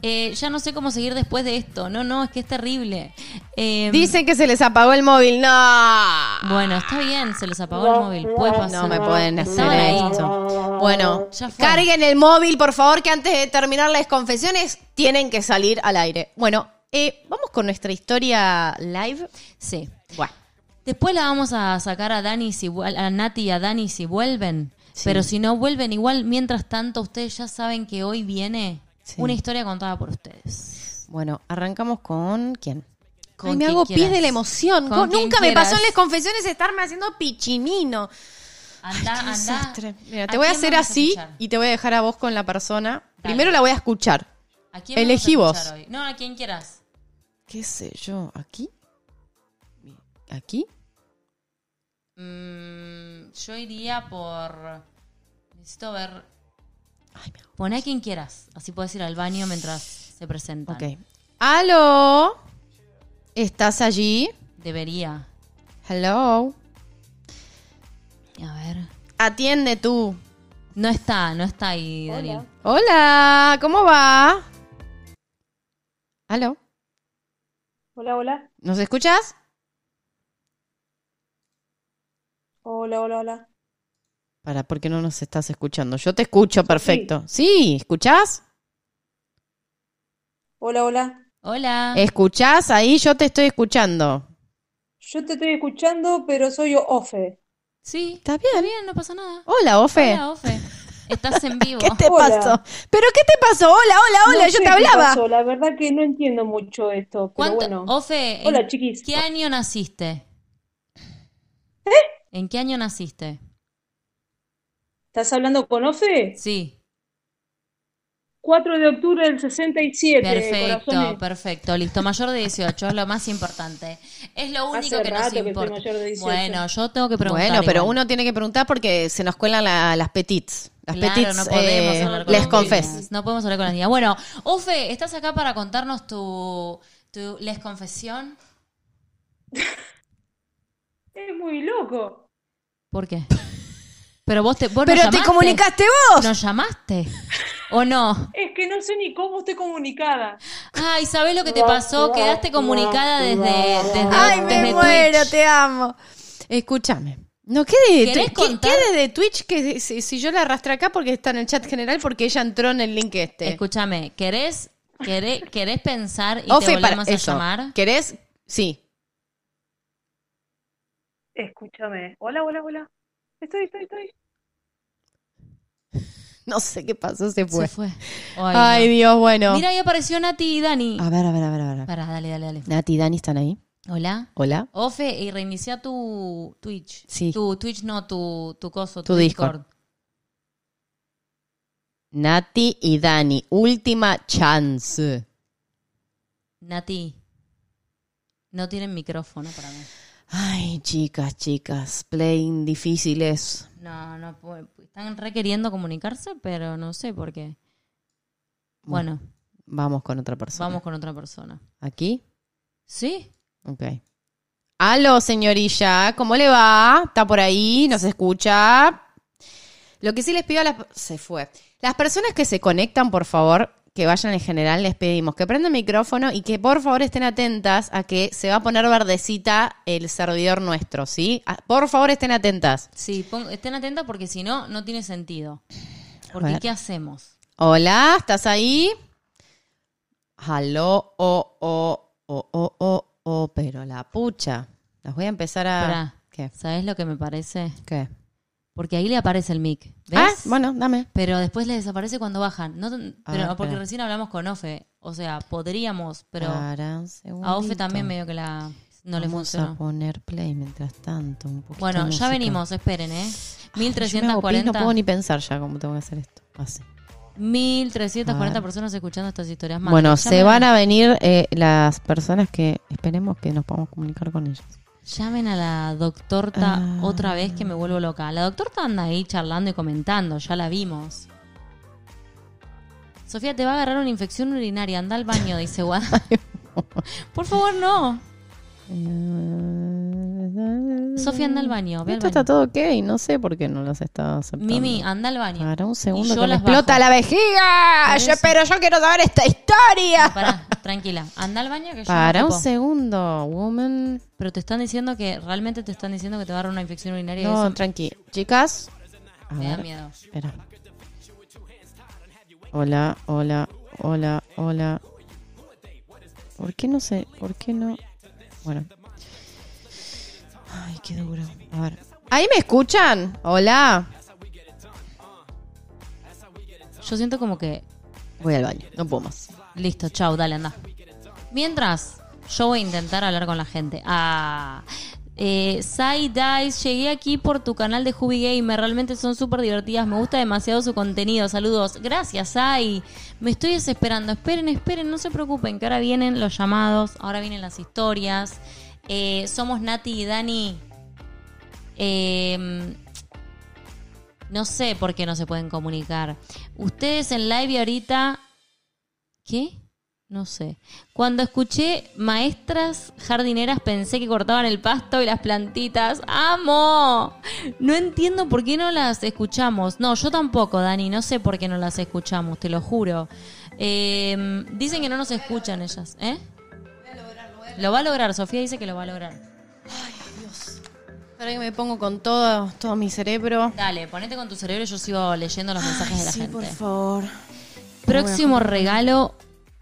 Eh, ya no sé cómo seguir después de esto. No, no, es que es terrible. Eh, Dicen que se les apagó el móvil. No. Bueno, está bien, se les apagó el móvil. Puede pasar. No me pueden hacer Estaban ahí. esto. Bueno, Ya fue. carguen el móvil, por favor, que antes de terminar las confesiones tienen que salir al aire. Bueno, eh, vamos con nuestra historia live. Sí. Bueno, Después la vamos a sacar a Dani si a Nati y a Dani si vuelven. Pero si no vuelven, igual mientras tanto, ustedes ya saben que hoy viene Sí. una historia contada por ustedes. bueno, arrancamos con quién. Con Ay, me hago pis quieras. de la emoción. Con Nunca me pasó en las confesiones estarme haciendo pichinino. Anda, Qué anda. desastre. Mira, ¿A te voy a hacer a así y te voy a dejar a vos con la persona. Dale. Primero la voy a escuchar. ¿A quién Elegí vamos a vos. escuchar hoy? No, a quien quieras. ¿Qué sé yo? ¿Aquí? ¿Aquí? Mm, yo iría por. Necesito ver. Ay, me Poné a quien quieras. Así puedes ir al baño mientras se presentan. Ok. ¿Aló? ¿Estás allí? Debería. Hello. A ver. Atiende tú. No está, no está ahí, Daniel. Hola, ¿cómo va? ¿Aló? Hola, hola. ¿Nos escuchas? Hola, hola, hola. Para, ¿por qué no nos estás escuchando? Yo te escucho perfecto. Sí, ¿escuchás? Hola, hola. Hola. ¿Escuchás? Ahí yo te estoy escuchando. Yo te estoy escuchando, pero soy Ofe. Sí. ¿Está Está bien? bien, no pasa nada. Hola, Ofe. Hola, Ofe. Estás en vivo. ¿Qué te Hola. pasó? ¿Pero qué te pasó? Hola, hola, hola, No yo sé te qué hablaba. pasó, La verdad que no entiendo mucho esto, pero ¿Cuánto- bueno. Ofe, Hola, ¿en chiquis. qué año naciste? ¿En qué año naciste? ¿Estás hablando con Ofe? Sí. 4 de octubre del 67, Perfecto, corazones. perfecto. Listo, mayor de 18 es lo más importante. Es lo único Hace que nos rato que soy importa. mayor de 18. Bueno, yo tengo que preguntar. Bueno, pero igual. uno tiene que preguntar porque se nos cuelan la- las petits. Las Claro, petits no podemos eh, hablar con les las confes. niñas. No podemos hablar con las niñas. Bueno, Ofe, ¿estás acá para contarnos tu, tu les confesión? Es muy loco. ¿Por qué? Pero vos te, vos Pero nos te llamaste. comunicaste vos. ¿Nos llamaste? ¿O no? Es que no sé ni cómo estoy comunicada. Ay, ¿sabés lo que te pasó? Quedaste comunicada desde, desde, Ay, me desde muero, Twitch. te amo. Escúchame. No, ¿qué de, ¿Querés ¿qué, qué de, de Twitch que si, si yo la arrastré acá porque está en el chat general porque ella entró en el link este? Escúchame, ¿querés, querés, querés pensar y Ofe, te para volvemos a eso. llamar? ¿Querés? Sí. Escúchame. Hola, hola, hola. Estoy, estoy, estoy. No sé qué pasó, se fue. Se fue. Ay, Ay, no. Dios, bueno. Mira, ahí apareció Nati y Dani. A ver, a ver, a ver, a ver. Pará, dale, dale, dale. Nati y Dani están ahí. Hola. Hola. Ofe, y reinicia tu Twitch. Sí. Tu Twitch no, tu, tu coso, Tu Discord. Nati y Dani, última chance. Nati, no tienen micrófono para mí. Ay, chicas, chicas, playing difíciles. No, no. Están requeriendo comunicarse, pero no sé por qué. Bueno, Vamos con otra persona. vamos con otra persona. ¿Aquí? ¿Sí? Ok. Aló, señorilla, ¿cómo le va? ¿Está por ahí? ¿Nos escucha? Lo que sí les pido a las... Se fue. Las personas que se conectan, por favor, que vayan en general, les pedimos que prendan el micrófono y que por favor estén atentas a que se va a poner verdecita el servidor nuestro, ¿sí? Ah, Por favor, estén atentas. Sí, pon- estén atentas porque si no, no tiene sentido. Porque. ¿qué hacemos? Hola, ¿estás ahí? Aló, oh, oh, oh, oh, oh, oh, pero la pucha. Las voy a empezar a... ¿Sabes lo que me parece? ¿Qué? Porque ahí le aparece el mic. ¿Ves? Ah, bueno, dame. Pero después le desaparece cuando bajan. No, pero porque espera. recién hablamos con Ofe. O sea, podríamos, pero Para a Ofe también medio que la no le Vamos funcionó. a poner play mientras tanto. Un poquito Bueno, ya venimos, esperen, ¿eh? Ay, yo me hago pis, 1340, No puedo ni pensar ya cómo tengo que hacer esto. Así. 1340 A ver. personas escuchando estas historias. Manden, Bueno, se van a venir eh, las personas que esperemos que nos podamos comunicar con ellas. Llamen a la doctorta Ah. otra vez que me vuelvo loca. La doctorta anda ahí charlando y comentando, ya la vimos. Sofía, te va a agarrar una infección urinaria, anda al baño, dice Guada. Por favor, no. Sofía, anda al baño, ve al Esto baño. está todo ok, no sé por qué no los está aceptando. Mimi, anda al baño. Para un segundo Y yo que me las explota bajo. la vejiga. Por Yo, eso. pero yo quiero saber esta historia. Pará, tranquila. Anda al baño que yo Para un segundo, woman. Pero te están diciendo que, realmente te están diciendo que te va a dar una infección urinaria y No, eso tranqui. Chicas. A me da ver, miedo. espera. Hola, hola, hola, hola. ¿Por qué no sé? ¿Por qué no? Bueno. Ay, qué duro. A ver. ¿Ahí me escuchan? Hola. Yo siento como que Voy al baño, no puedo más. Listo, chau, dale, anda. Mientras, yo voy a intentar hablar con la gente. Ah, eh, Sai Dice, llegué aquí por tu canal de Hubi Gamer. Realmente son súper divertidas. Me gusta demasiado su contenido. Saludos. Gracias, Sai. Me estoy desesperando. Esperen, esperen, no se preocupen, que ahora vienen los llamados, ahora vienen las historias. Eh, somos Nati y Dani. Eh, no sé por qué no se pueden comunicar. Ustedes en live y ahorita. ¿Qué? No sé. Cuando escuché maestras jardineras pensé que cortaban el pasto y las plantitas. ¡Amo! No entiendo por qué no las escuchamos. No, yo tampoco, Dani. No sé por qué no las escuchamos, te lo juro. Eh, dicen que no nos escuchan ellas, ¿eh? Lo va a lograr, Sofía dice que lo va a lograr. Espera que me pongo con todo, todo mi cerebro. Dale, ponete con tu cerebro y yo sigo leyendo los mensajes de la sí, gente. por favor. Próximo regalo,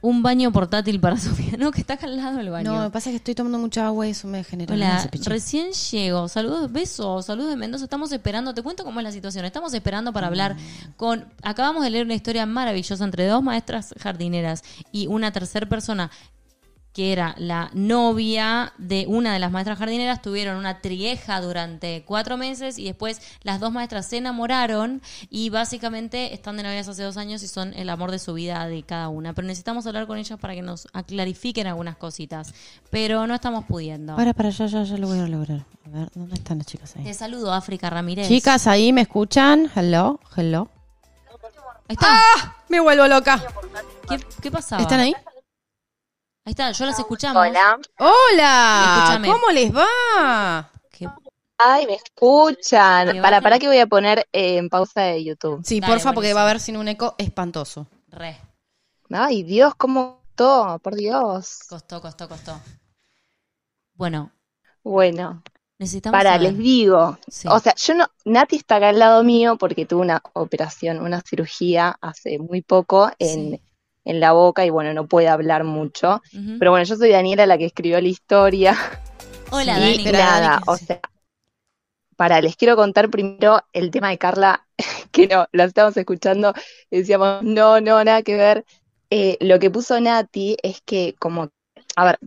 un baño portátil para Sofía. No, que está acá al lado del baño. No, me pasa que estoy tomando mucha agua y eso me genera Hola, recién llego. Saludos, besos, saludos de Mendoza. Estamos esperando, te cuento cómo es la situación. Estamos esperando para hablar con. Acabamos de leer una historia maravillosa entre dos maestras jardineras y una tercera persona que era la novia de una de las maestras jardineras, tuvieron una trieja durante cuatro meses y después las dos maestras se enamoraron y básicamente están de novias hace dos años y son el amor de su vida de cada una. Pero necesitamos hablar con ellas para que nos clarifiquen algunas cositas. Pero no estamos pudiendo. Para, para, ya, ya, ya lo voy a lograr. A ver, ¿dónde están las chicas ahí? Te saludo, África Ramírez. Chicas, ahí me escuchan. Hello, hello. Ahí está. ¡Ah! Me vuelvo loca. ¿Qué, qué pasaba? ¿Están ahí? Ahí está, yo las escuchamos. Hola. Hola. ¿Cómo les va? ¿Qué- Ay, me escuchan. Para, para que voy a poner eh, en pausa de YouTube. Sí, Dale, porfa, porque va a haber sin un eco espantoso. Re. Ay, Dios, cómo todo, por Dios. Costó, costó, costó. Bueno, Bueno, Necesitamos Para, saber. les digo. Sí. O sea, yo no, Nati está acá al lado mío porque tuvo una operación, una cirugía hace muy poco en, Sí. En la boca y bueno, no puede hablar mucho. Pero bueno, yo soy Daniela, la que escribió la historia. Hola, y Dani. nada, Dani, o sea, para, les quiero contar primero el tema de Carla, que no, la estábamos escuchando, y decíamos, no, no, nada que ver. Eh, lo que puso Nati es que como, a ver,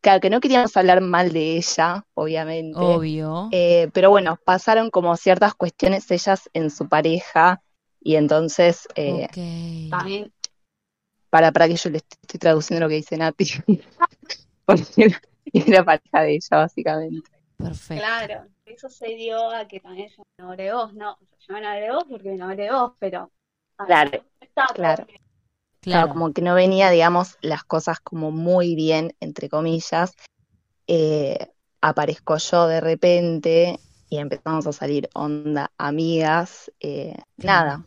claro, que no queríamos hablar mal de ella, obviamente. Obvio. Eh, pero bueno, pasaron como ciertas cuestiones ellas en su pareja y entonces, eh, también, para, para que yo le est- estoy traduciendo lo que dice Nati, porque era, era pareja de ella básicamente. Perfecto. Claro, eso se dio a que también yo me enamoré de vos, no, yo me enamoré de vos porque me enamoré de vos, pero Claro, Claro, Claro. como que no venía, digamos, las cosas como muy bien, entre comillas. Eh, aparezco yo de repente y empezamos a salir onda amigas. eh, nada,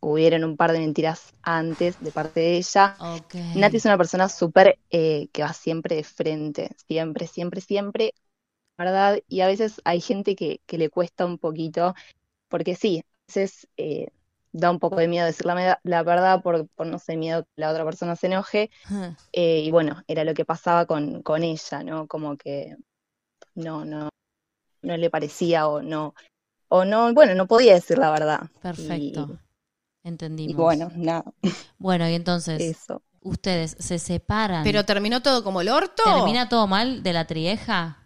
hubieron un par de mentiras antes de parte de ella. Ok. Nati es una persona súper eh, que va siempre de frente, siempre, siempre, siempre, ¿verdad? Y a veces hay gente que, que le cuesta un poquito, porque sí, a veces eh, da un poco de miedo decir la, verdad por, por, no sé, miedo que la otra persona se enoje. Eh, y bueno, era lo que pasaba con, con ella, ¿no? Como que no, no, no le parecía o no, o no, bueno, no podía decir la verdad. Perfecto. Y, Entendimos. y bueno, nada, Bueno, y entonces, eso. ustedes se separan. Pero terminó todo como el orto. ¿Termina todo mal de la trieja?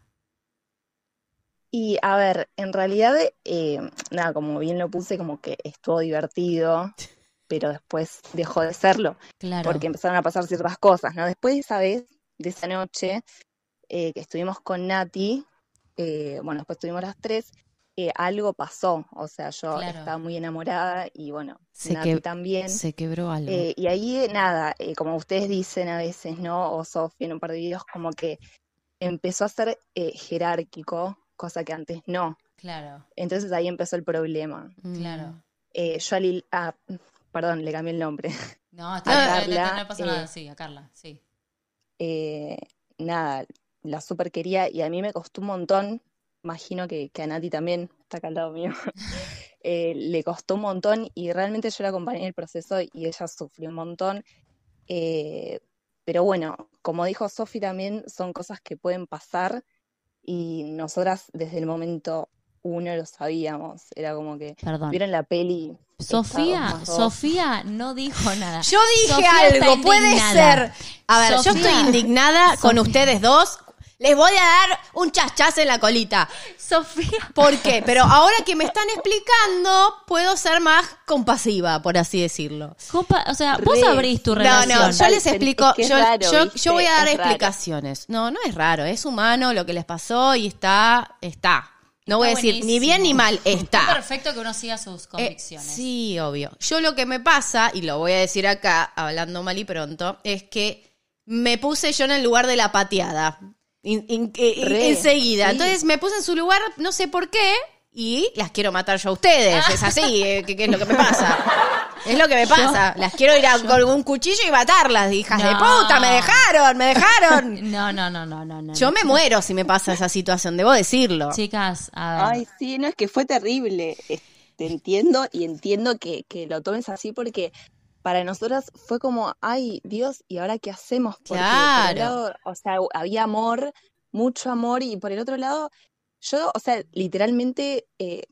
Y a ver, en realidad, eh, nada, como bien lo puse, como que estuvo divertido, pero después dejó de serlo, Claro. porque empezaron a pasar ciertas cosas, ¿no? Después de esa vez, de esa noche, eh, que estuvimos con Nati, eh, bueno, después estuvimos las tres, eh, algo pasó, o sea, yo Claro. estaba muy enamorada y bueno, Se Nati que- también. Se quebró algo. Eh, y ahí, nada, eh, como ustedes dicen a veces, ¿no? O Sofi en un par de videos, como que empezó a ser eh, jerárquico, cosa que antes no. Claro, Entonces ahí empezó el problema. Mm. claro. Eh, yo a Lil- ah, perdón, le cambié el nombre. No, A está bien, Carla, no pasa eh, nada. Sí, a Carla, sí. Eh, nada, la super quería y a mí me costó un montón, imagino que, que a Nati también, está acá al lado mío, eh, le costó un montón y realmente yo la acompañé en el proceso y ella sufrió un montón. Eh, pero bueno, como dijo Sofi también, son cosas que pueden pasar y nosotras desde el momento uno lo sabíamos, era como que, Perdón. ¿vieron la peli? Sofía? Sofía no dijo nada. Yo dije Sofía algo, puede ser. A ver, yo estoy indignada con ustedes dos. Les voy a dar un chachaz en la colita. Sofía. ¿Por qué? Pero ahora que me están explicando, puedo ser más compasiva, por así decirlo. Compa- o sea, vos Re. abrís tu No, relación. no, yo les Es explico, que es yo, raro, yo, voy a dar Es raro. explicaciones. No, no es raro, es humano lo que les pasó y está, está. No voy a decir ni bien ni mal, Está está. perfecto que uno siga sus Eh, convicciones. sí, obvio. Yo lo que me pasa, y lo voy a decir acá, hablando mal y pronto, es que me puse yo en el lugar de la pateada. In- in- eh, Re, enseguida. sí. Entonces me puse en su lugar, no sé por qué, y las quiero matar yo a ustedes. Es así, eh, que, que es lo que me pasa. Es lo que me pasa. Las quiero ir a, con un cuchillo y matarlas, hijas de puta. Me dejaron, me dejaron. No, no, no, no, no, no. Yo me muero si me pasa esa situación, debo decirlo. Chicas, a ver. Ay, sí, no, es que fue terrible. Te entiendo y entiendo que, que lo tomes así porque para nosotras fue como, ay, Dios, ¿y ahora qué hacemos? Porque por Claro. lado, o sea, había amor, mucho amor, y por el otro lado, yo, o sea, literalmente, eh,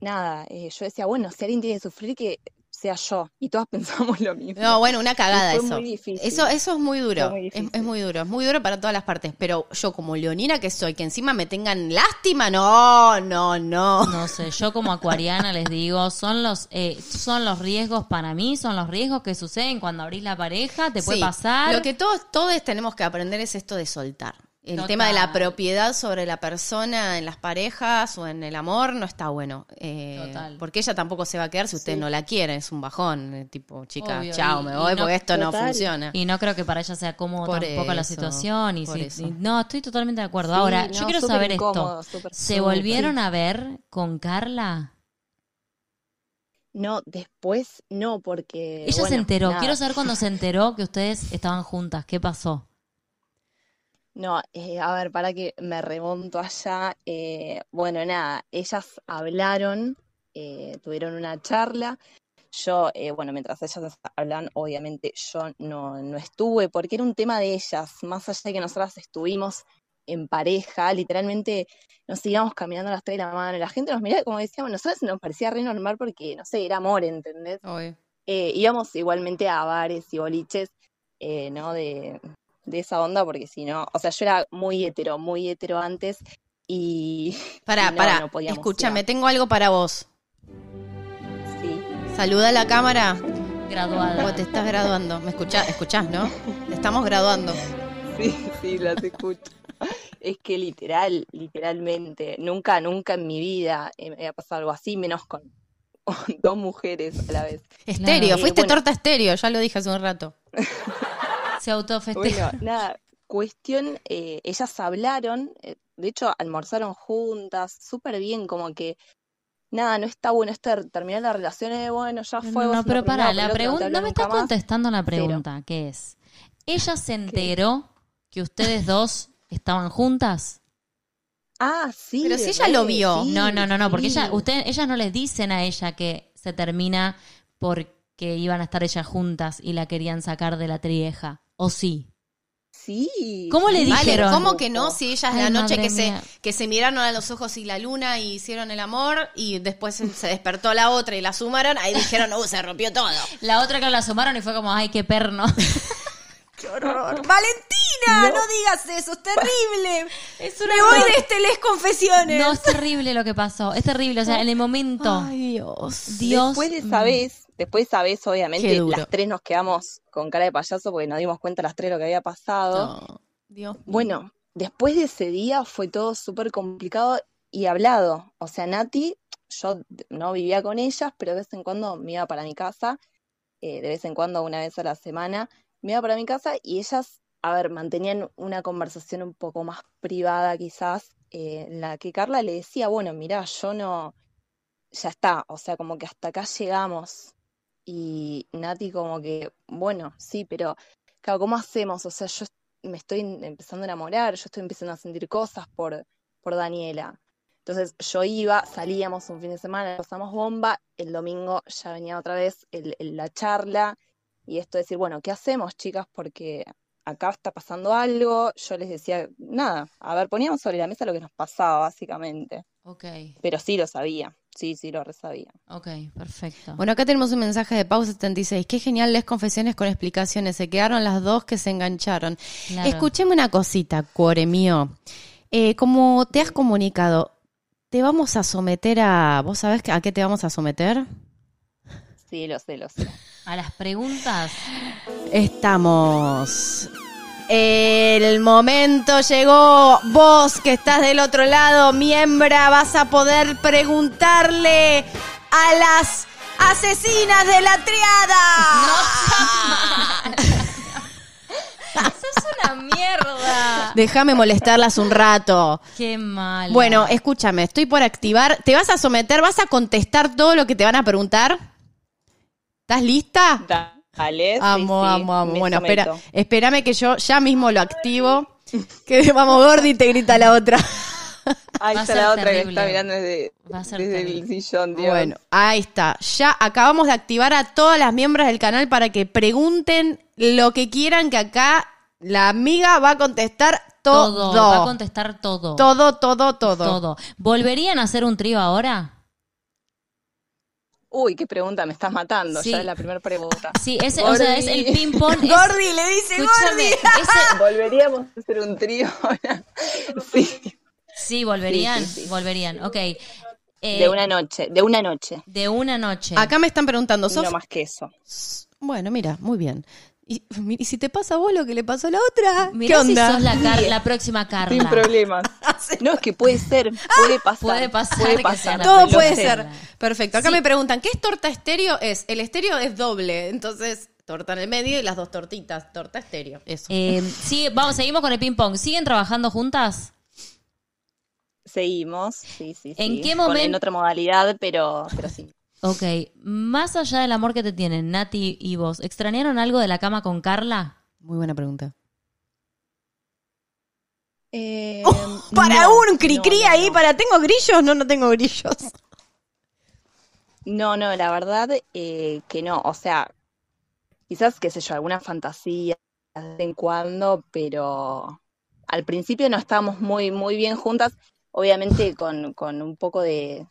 nada, eh, yo decía, bueno, si alguien tiene que sufrir, que sea yo. Y todas pensamos lo mismo. No, bueno, una cagada eso. muy difícil. Eso, eso es muy duro. Muy es, muy duro, es muy duro para todas las partes. Pero yo, como leonina que soy, que encima me tengan lástima, no, no, no. No sé, yo como acuariana les digo, son los eh, son los riesgos para mí, son los riesgos que suceden cuando abrís la pareja, te puede Sí, pasar. Lo que todos, todos tenemos que aprender es esto de soltar. El Total. tema de la propiedad sobre la persona en las parejas o en el amor no está bueno. Eh, Total. Porque ella tampoco se va a quedar si usted no la quiere. Es un bajón. eh, tipo, chica, Obvio, chao, y- me voy no- porque esto no funciona. Y no creo que para ella sea cómodo Por tampoco la situación. Y por si- eso. y- no, estoy totalmente de acuerdo. Sí, Ahora, no, yo quiero saber incómodo, esto. ¿Se volvieron a ver con Carla? No, después no, porque. Ella se enteró. nada. Quiero saber cuando se enteró que ustedes estaban juntas. ¿Qué pasó? No, eh, a ver, para que me remonto allá. eh, bueno, nada, ellas hablaron, eh, tuvieron una charla. Yo, eh, bueno, mientras ellas hablan, obviamente yo no, no estuve, porque era un tema de ellas, más allá de que nosotras estuvimos en pareja, literalmente nos íbamos caminando a las tres de la mano, la gente nos miraba como decíamos, nosotros nos parecía re normal porque, no sé, era amor, ¿entendés? Obvio. Eh, íbamos igualmente a bares y boliches, eh, ¿no? De, de esa onda, porque si no, o sea, yo era muy hetero, muy hetero antes y Pará, y no, pará, no escúchame, ir tengo algo para vos. Sí, Saluda a la cámara Graduada. o te estás graduando. ¿Me escuchás? ¿Escuchás, no? Te estamos graduando. sí, sí, las escucho. Es que literal, literalmente, nunca, nunca en mi vida me había pasado algo así, menos con, dos mujeres a la vez. Estéreo, fuiste bueno. torta estéreo, ya lo dije hace un rato. Se autofesteja. Bueno, nada, cuestión, eh, ellas hablaron, eh, de hecho almorzaron juntas, súper bien, como que, nada, no está bueno esto de terminar la relación, eh, bueno, ya fue, No, pero por la pregunta, no me estás contestando la Cero. pregunta, que es, ¿ella se enteró que ustedes dos estaban juntas? Ah, sí. Pero si ella lo vio. sí, No, no, no, no, porque sí. ella, usted, ellas no les dicen a ella que se termina porque iban a estar ellas juntas y la querían sacar de la trieja. ¿O sí? Sí. ¿Cómo le. Vale, dijeron? ¿cómo que no? Si ellas Ay, la noche que se, que se miraron a los ojos y la luna y hicieron el amor y después se despertó la otra y la sumaron, ahí dijeron, uh, se rompió todo. La otra que la sumaron y fue como, ay, qué perno. ¡Qué horror! ¡Valentina! No, digas eso, es terrible. Es una Me voy de este Les Confesiones. No, es terrible lo que pasó. Es terrible. O sea, en el momento. Ay, Dios. Dios. Después de esa vez, después de esa vez, Qué obviamente, las tres nos quedamos con cara de payaso porque nos dimos cuenta las tres lo que había pasado. No, Dios. Bueno, después de ese día fue todo súper complicado y hablado. O sea, Nati, yo no vivía con ellas, pero de vez en cuando me iba para mi casa, eh, de vez en cuando, una vez a la semana, me iba para mi casa y ellas, a ver, mantenían una conversación un poco más privada quizás, eh, en la que Carla le decía, bueno, mirá, yo no, ya está, o sea, como que hasta acá llegamos. Y Nati como que, bueno, sí, pero, claro, ¿cómo hacemos? O sea, yo me estoy empezando a enamorar, yo estoy empezando a sentir cosas por, por Daniela. Entonces yo iba, salíamos un fin de semana, pasamos bomba, el domingo ya venía otra vez la charla y esto de decir, bueno, ¿qué hacemos, chicas? Porque acá está pasando algo. Yo les decía, nada, a ver, poníamos sobre la mesa lo que nos pasaba, básicamente. Ok, Pero sí lo sabía, sí, sí lo resabía. ok, perfecto. Bueno, acá tenemos un mensaje de Pausa 76. Qué genial les confesiones con explicaciones. Se quedaron las dos que se engancharon. Claro. Escucheme una cosita, cuore mío. Eh, como te has comunicado, te vamos a someter a... ¿Vos sabés a qué te vamos a someter? Sí, lo sé, lo sé. A las preguntas. Estamos. El momento llegó. Vos que estás del otro lado, miembra, vas a poder preguntarle a las asesinas de la triada. ¡Sos una mierda! Déjame molestarlas un rato. ¡Qué mal! Bueno, escúchame, estoy por activar. ¿Te vas a someter? ¿Vas a contestar todo lo que te van a preguntar? ¿Estás lista? Dale, sí, Amo, sí, amo, amo. Bueno, someto. espera, espérame que yo ya mismo lo activo. Que vamos, Gordi, te grita la otra. Ahí está la otra que terrible. está mirando desde, el sillón, Dios. Bueno, ahí está. Ya acabamos de activar a todas las miembros del canal para que pregunten lo que quieran, que acá la amiga va a contestar todo. todo. Va a contestar todo. todo, todo, todo. Todo. ¿Volverían a hacer un trío ahora? Uy, qué pregunta, me estás matando. Sí. Ya es la primera pregunta. Sí, ese, o sea, es el ping-pong. Gordi le dice Escúchame, Gordi. ese- ¿Volveríamos a hacer un trío ahora? Sí. sí, volverían, Sí, sí, sí. volverían. Ok. Eh, De una noche, de una noche. de una noche. Acá me están preguntando, ¿sos No más que eso. Bueno, mira, muy bien. Y, y si te pasa a vos lo que le pasó a la otra, Mirá ¿qué onda? si sos la, Car- la próxima Carla. Sin problemas. No, es que puede ser, puede pasar. Puede pasar puede pasar. Todo puede ser. Perfecto. Acá Sí. me preguntan, ¿qué es torta estéreo? Es, el estéreo es doble, entonces torta en el medio y las dos tortitas, torta estéreo. Eso. Eh, sí, vamos, seguimos con el ping-pong. ¿Siguen trabajando juntas? Seguimos, sí, sí, ¿En sí. qué Con- momen- en otra modalidad, pero, pero sí. Ok. Más allá del amor que te tienen, Nati y vos, ¿extrañaron algo de la cama con Carla? Muy buena pregunta. Eh, Para no, un cri-cri no, no, ahí, no. para ¿tengo grillos? No, no tengo grillos. No, no, la verdad eh, que no. O sea, quizás, qué sé yo, alguna fantasía de vez en cuando, pero al principio no estábamos muy, muy bien juntas, obviamente con, con un poco de-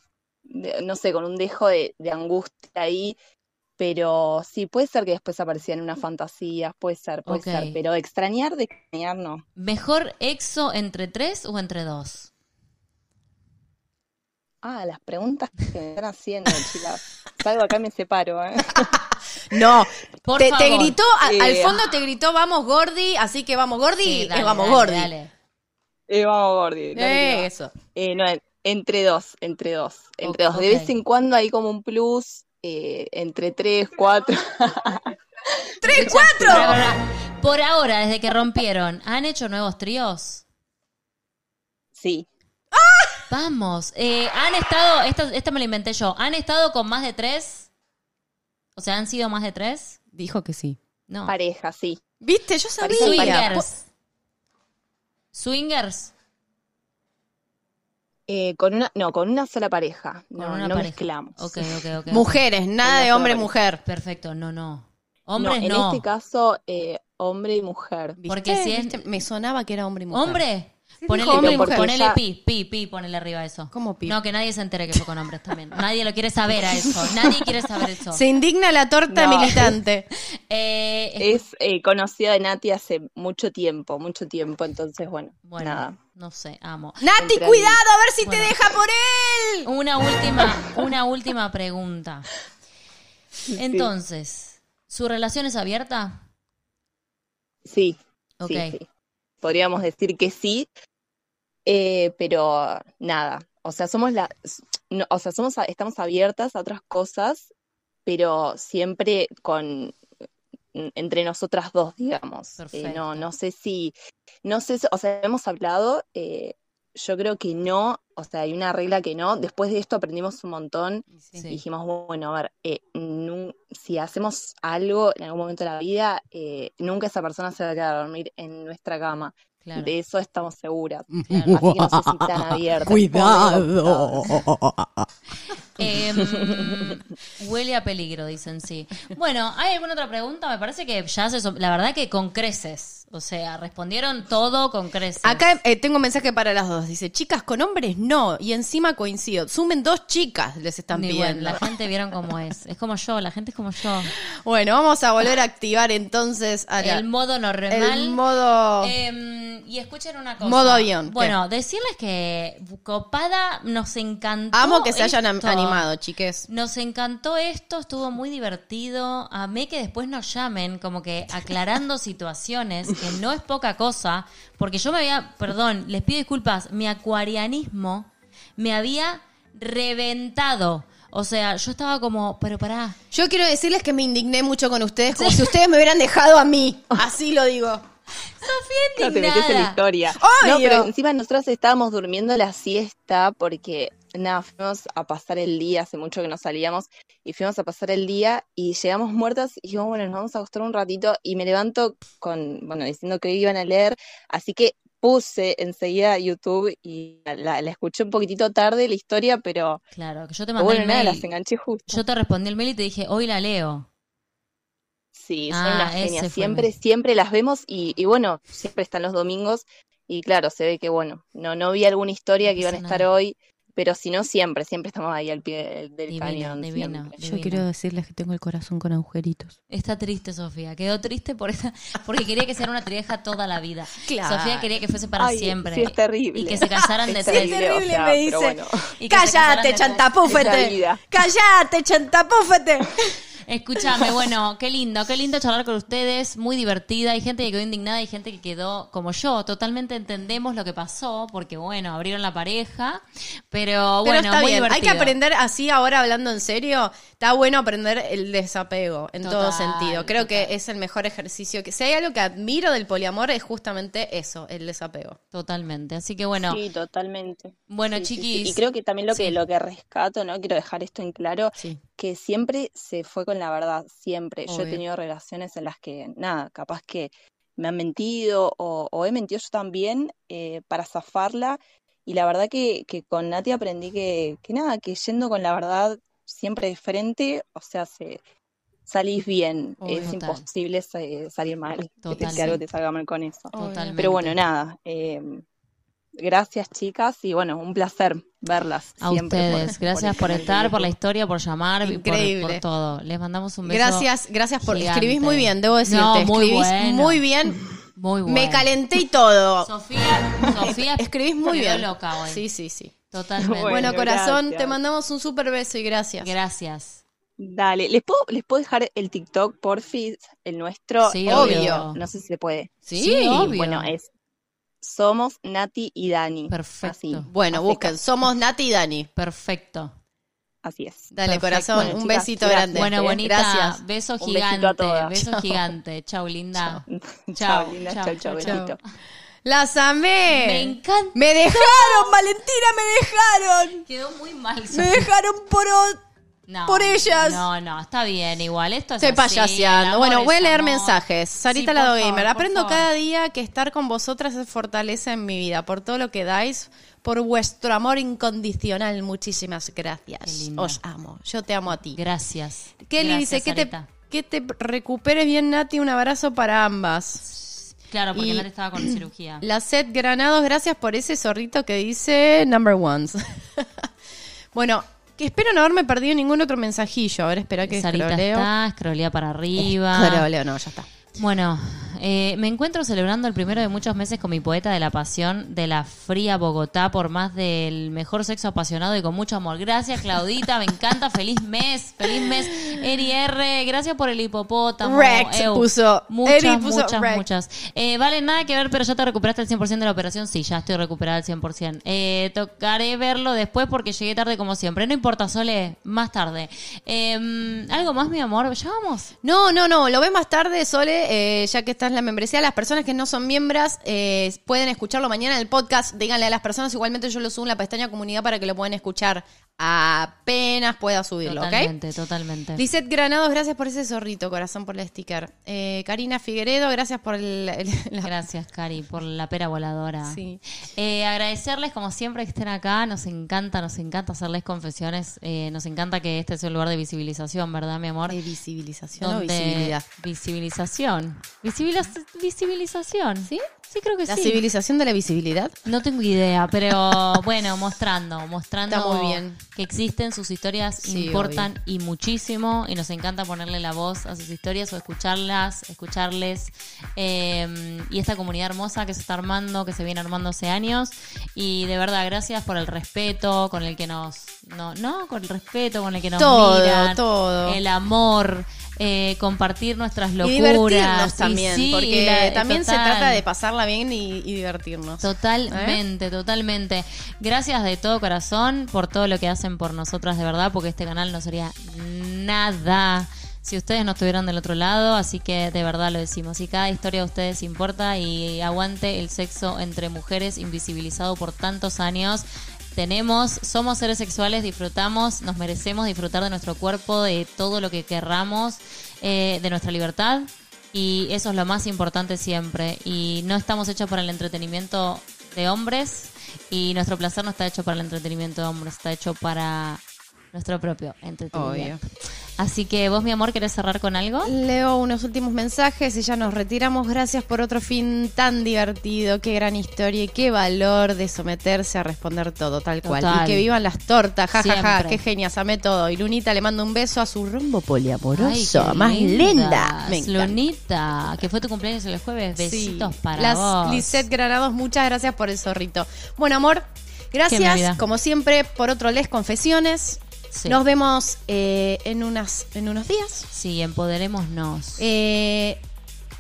no sé, con un dejo de, de angustia ahí, pero sí, puede ser que después aparecían unas fantasías, puede ser, puede ser, pero extrañar de extrañar no. ¿Mejor exo entre tres o entre dos? Ah, las preguntas que me están haciendo, chicas. Salgo acá y me separo, ¿eh? No, Por te, te favor. gritó, a- Eh, al fondo te gritó, vamos Gordi, así que vamos Gordi, Sí, dale, vamos dale, Gordi. dale. Eh, vamos, Gordi. Eh, eso. Eh, no, entre dos, entre dos, entre dos. De vez en cuando hay como un plus, eh, entre tres, cuatro. ¡Tres, cuatro! Por ahora, desde que rompieron, ¿han hecho nuevos tríos? Sí, Vamos, eh, han estado, esta, esta me la inventé yo, ¿han estado con más de tres? O sea, ¿han sido más de tres? Dijo que sí. No. pareja, sí. ¿Viste? Yo sabía. Swingers. Swingers. Eh, con una, no, con una sola pareja. Con No, una no pareja. mezclamos. Ok, ok, ok. ok. Mujeres, nada de hombre-mujer. Perfecto, no, no. No, Hombres en no. este caso, eh, hombre y mujer. Porque si es-. Me sonaba que era hombre y mujer. ¿Hombre? Ponele, hombre y pi, mujer. ponele Ya- pi, pi, pi, ponele arriba eso. ¿Cómo pi? No, que nadie se entere que fue con hombres también. Nadie lo quiere saber a eso. Nadie quiere saber eso. Se indigna la torta No. militante. Eh, Es eh, conocida de Nati hace mucho tiempo, mucho tiempo. Entonces, bueno, bueno, nada. no sé, amo. Nati, cuidado, a ver si Bueno. te deja por él. Una última, una última pregunta. Entonces, ¿su relación es abierta? Sí, Ok. sí, sí. Podríamos decir que sí, eh, pero nada. O sea, somos la, no, o sea, somos, estamos abiertas a otras cosas, pero siempre con entre nosotras dos, digamos. Eh, no, no sé si, no sé, o sea, hemos hablado, eh, yo creo que no, o sea, hay una regla que no. Después de esto aprendimos un montón Sí. dijimos, bueno, a ver, eh, si hacemos algo en algún momento de la vida, eh, nunca esa persona se va a quedar a dormir en nuestra cama. Claro. De eso estamos seguras. Claro. Así que no sé si tan abierta. Cuidado. Em, huele a peligro, dicen sí. Bueno, ¿hay alguna otra pregunta? Me parece que ya se... La verdad que con creces. O sea, respondieron todo con creces. Acá eh, tengo un mensaje para las dos. Dice, chicas con hombres no. Y encima coincido. Sumen dos chicas, les están Ni pidiendo. bueno, la gente vieron cómo es. Es como yo, la gente es como yo. Bueno, vamos a volver a activar entonces a la- El modo normal. el modo... Em, y escuchen una cosa. Modo avión, ¿qué? Bueno, decirles que Copada nos encantó. Amo que se hayan animado, chiques. Nos encantó esto, estuvo muy divertido. Amé que después nos llamen, como que aclarando situaciones, que no es poca cosa, porque yo me había, perdón, les pido disculpas, mi acuarianismo me había reventado. O sea, yo estaba como, pero pará, Yo quiero decirles que me indigné mucho con ustedes, como si ustedes me hubieran dejado a mí. Así lo digo. Sofía No te metes en la indignada. historia. No, pero encima nosotras estábamos durmiendo la siesta porque, nada, fuimos a pasar el día, hace mucho que no salíamos, y fuimos a pasar el día y llegamos muertas y dijimos, bueno, nos vamos a acostar un ratito y me levanto con, bueno, diciendo que iban a leer, así que puse enseguida YouTube y la, la escuché un poquitito tarde la historia, pero, Claro, que yo te mandé bueno, el nada, las enganché justo. Yo te respondí el mail y te dije, hoy la leo. Sí, son Ah, ese genias. Siempre, siempre las vemos y, y bueno, siempre están los domingos y claro, se ve que bueno, no, no vi alguna historia que iban a estar hoy, pero si no, siempre, siempre estamos ahí al pie del, Divino, cañón. divino. siempre. Yo quiero decirles que tengo el corazón con agujeritos. Está triste Sofía, quedó triste por esa, porque quería que sea una trieja toda la vida. Claro. Sofía quería que fuese para Ay, siempre. sí, es terrible. Y que se casaran de Es tres. terrible, o terrible, sea, me dice. bueno. Y que se casaran Cállate. Es chantapúfete. Cállate, chantapúfete. Escúchame, bueno, qué lindo, qué lindo charlar con ustedes, muy divertida. Hay gente que quedó indignada, hay gente que quedó como yo. Totalmente entendemos lo que pasó, porque bueno, abrieron la pareja, pero Pero bueno, está muy bien, hay que divertido. aprender así ahora hablando en serio. Está bueno aprender el desapego en todo sentido. Creo total. que es el mejor ejercicio. Que si hay algo que admiro del poliamor es justamente eso, el desapego. Totalmente. Así que bueno, Sí, totalmente. bueno, Sí, sí, sí. chiquis. Y creo que también lo que, Sí. lo que rescato, ¿no? Quiero dejar esto en claro, Sí. Que siempre se fue con la verdad, siempre. Yo he tenido relaciones en las que, nada, capaz que me han mentido o, o he mentido yo también eh, para zafarla. Y la verdad que, que con Nati aprendí que, que nada, que yendo con la verdad siempre de frente, o sea, se, salís bien. Obvio. es Total. imposible sa- salir mal, que, te- Total, que algo te salga mal con eso. Totalmente. Pero bueno, nada. eh, gracias, chicas, y bueno, un placer verlas. A siempre por- ustedes, gracias por estar, por la historia, por llamar, por, Increíble. por todo. Les mandamos un beso. Gracias, gracias por. gigante. Escribís muy bien, debo decirte. No, muy escribís bueno. muy bien. Muy bueno. Me calenté y todo. Sofía, Sofía Escribís muy bien. loca hoy. Sí, sí, sí. Totalmente. Bueno, Bueno, corazón, gracias. te mandamos un super beso y gracias. Gracias. Dale, ¿les puedo, les puedo dejar el TikTok, porfis? El nuestro. Sí, obvio. No sé si se puede. Sí, Sí, obvio. Bueno, es Somos Nati y Dani. Perfecto. Así, Bueno, busquen. Somos Nati y Dani. Perfecto. Así es. Dale, Perfecto. corazón. Bueno, un chicas, besito gracias. grande. Bueno, bonita. Gracias. Beso Un besito a gigante. todas. Beso Chao. gigante. Chau, linda. Chao, Chao, linda. chao, Chao, chao, chao, chao. besito. Las amé. Me encanta. Me dejaron, Valentina, me dejaron. Quedó muy mal. Me dejaron por o- No, por ellas. No, no, está bien. Igual esto es Estoy así, payaseando. Bueno, voy a leer amor. mensajes. Sarita Sí, la Gamer. favor, Aprendo favor. cada día que estar con vosotras es fortaleza en mi vida. Por todo lo que dais, por vuestro amor incondicional. Muchísimas gracias. Os amo. Yo te amo a ti. Gracias. Kelly Gracias, dice que te, que te recuperes bien, Nati. Un abrazo para ambas. Claro, porque Nati estaba con cirugía. La Set Granados, gracias por ese zorrito que dice number ones. bueno, que espero no haberme perdido ningún otro mensajillo. A ver, espera que Sarita está, escrolea para arriba. Escroleo, no, ya está. Bueno, eh, me encuentro celebrando el primero de muchos meses con mi poeta de la pasión de la fría Bogotá por más del mejor sexo apasionado y con mucho amor. Gracias, Claudita, me encanta. Feliz mes, feliz mes. Eri R, gracias por el hipopótamo. Rex puso. Muchas, Eri puso muchas, Rex. muchas. Eh, vale, nada que ver, pero ya te recuperaste el 100% de la operación. Sí, ya estoy recuperada al 100%. Eh, tocaré verlo después porque llegué tarde como siempre. No importa, Sole, más tarde. Eh, ¿Algo más, mi amor? ¿Ya vamos? No, no, no, lo ves más tarde, Sole, eh, ya que está en la membresía. Las personas que no son miembros eh, pueden escucharlo mañana en el podcast. Díganle a las personas, igualmente yo lo subo en la pestaña comunidad para que lo puedan escuchar apenas pueda subirlo, ¿ok? Totalmente, totalmente. Lisette Granados, gracias por ese zorrito, corazón por el sticker. Eh, Karina Figueredo, gracias por el, el- la- Gracias, Cari, por la pera voladora. Sí. Eh, agradecerles, como siempre, que estén acá. Nos encanta, nos encanta hacerles confesiones. Eh, nos encanta que este sea un lugar de visibilización, ¿verdad, mi amor? de visibilización o Donde- visibilidad. Visibilización. Visibiliz- visibilización. ¿Sí? Sí, creo que ¿La sí. civilización de la visibilidad? No tengo idea, pero bueno, mostrando, mostrando Está muy bien. que existen, sus historias Sí, importan y muchísimo y nos encanta ponerle la voz a sus historias o escucharlas, escucharles eh, y esta comunidad hermosa que se está armando, que se viene armando hace años y de verdad gracias por el respeto con el que nos, no, no, con el respeto con el que nos Todo, miran, todo. el amor. eh, compartir nuestras locuras Y divertirnos también, sí, porque la- también se trata de pasarla bien y, y divertirnos. Totalmente, totalmente. Gracias de todo corazón por todo lo que hacen por nosotras de verdad, porque este canal no sería nada si ustedes no estuvieran del otro lado, así que de verdad lo decimos. Y cada historia de ustedes importa y aguante el sexo entre mujeres invisibilizado por tantos años. Tenemos, somos seres sexuales, disfrutamos, nos merecemos disfrutar de nuestro cuerpo, de todo lo que querramos, eh, de nuestra libertad. Y eso es lo más importante siempre. Y no estamos hechos para el entretenimiento de hombres. Y nuestro placer no está hecho para el entretenimiento de hombres, está hecho para nuestro propio entretenimiento. Así que vos, mi amor, ¿querés cerrar con algo? Leo unos últimos mensajes y ya nos retiramos. Gracias por otro fin tan divertido. Qué gran historia y qué valor de someterse a responder todo, tal cual. Total. Y que vivan las tortas, ja, ja, ja. Qué genias, amé todo. Y Lunita le mando un beso a su rombo poliamoroso. más linda. Me. Lunita, que fue tu cumpleaños el jueves. Besitos Sí. para Las vos. Lisette Granados, muchas gracias por el zorrito. Bueno, amor, gracias, como siempre, por otro Les Confesiones. Sí. Nos vemos eh, en, unas, en unos días. Sí, empoderémonos. Eh,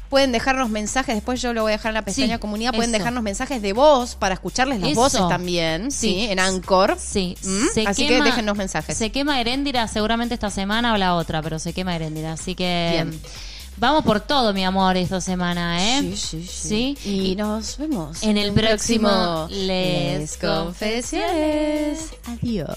pueden dejarnos mensajes, después yo lo voy a dejar en la pestaña Sí, comunidad, pueden eso. dejarnos mensajes de voz para escucharles las Eso. voces también, sí, Sí. en Anchor. Sí, ¿Mm? se Así quema- que déjennos mensajes. Se quema Heréndira seguramente esta semana o la otra, pero se quema Heréndira. Así que Bien. vamos por todo, mi amor, esta semana, ¿eh? Sí, sí, sí. Sí. Y nos vemos En el próximo próximo Les Les Confesiones. Adiós.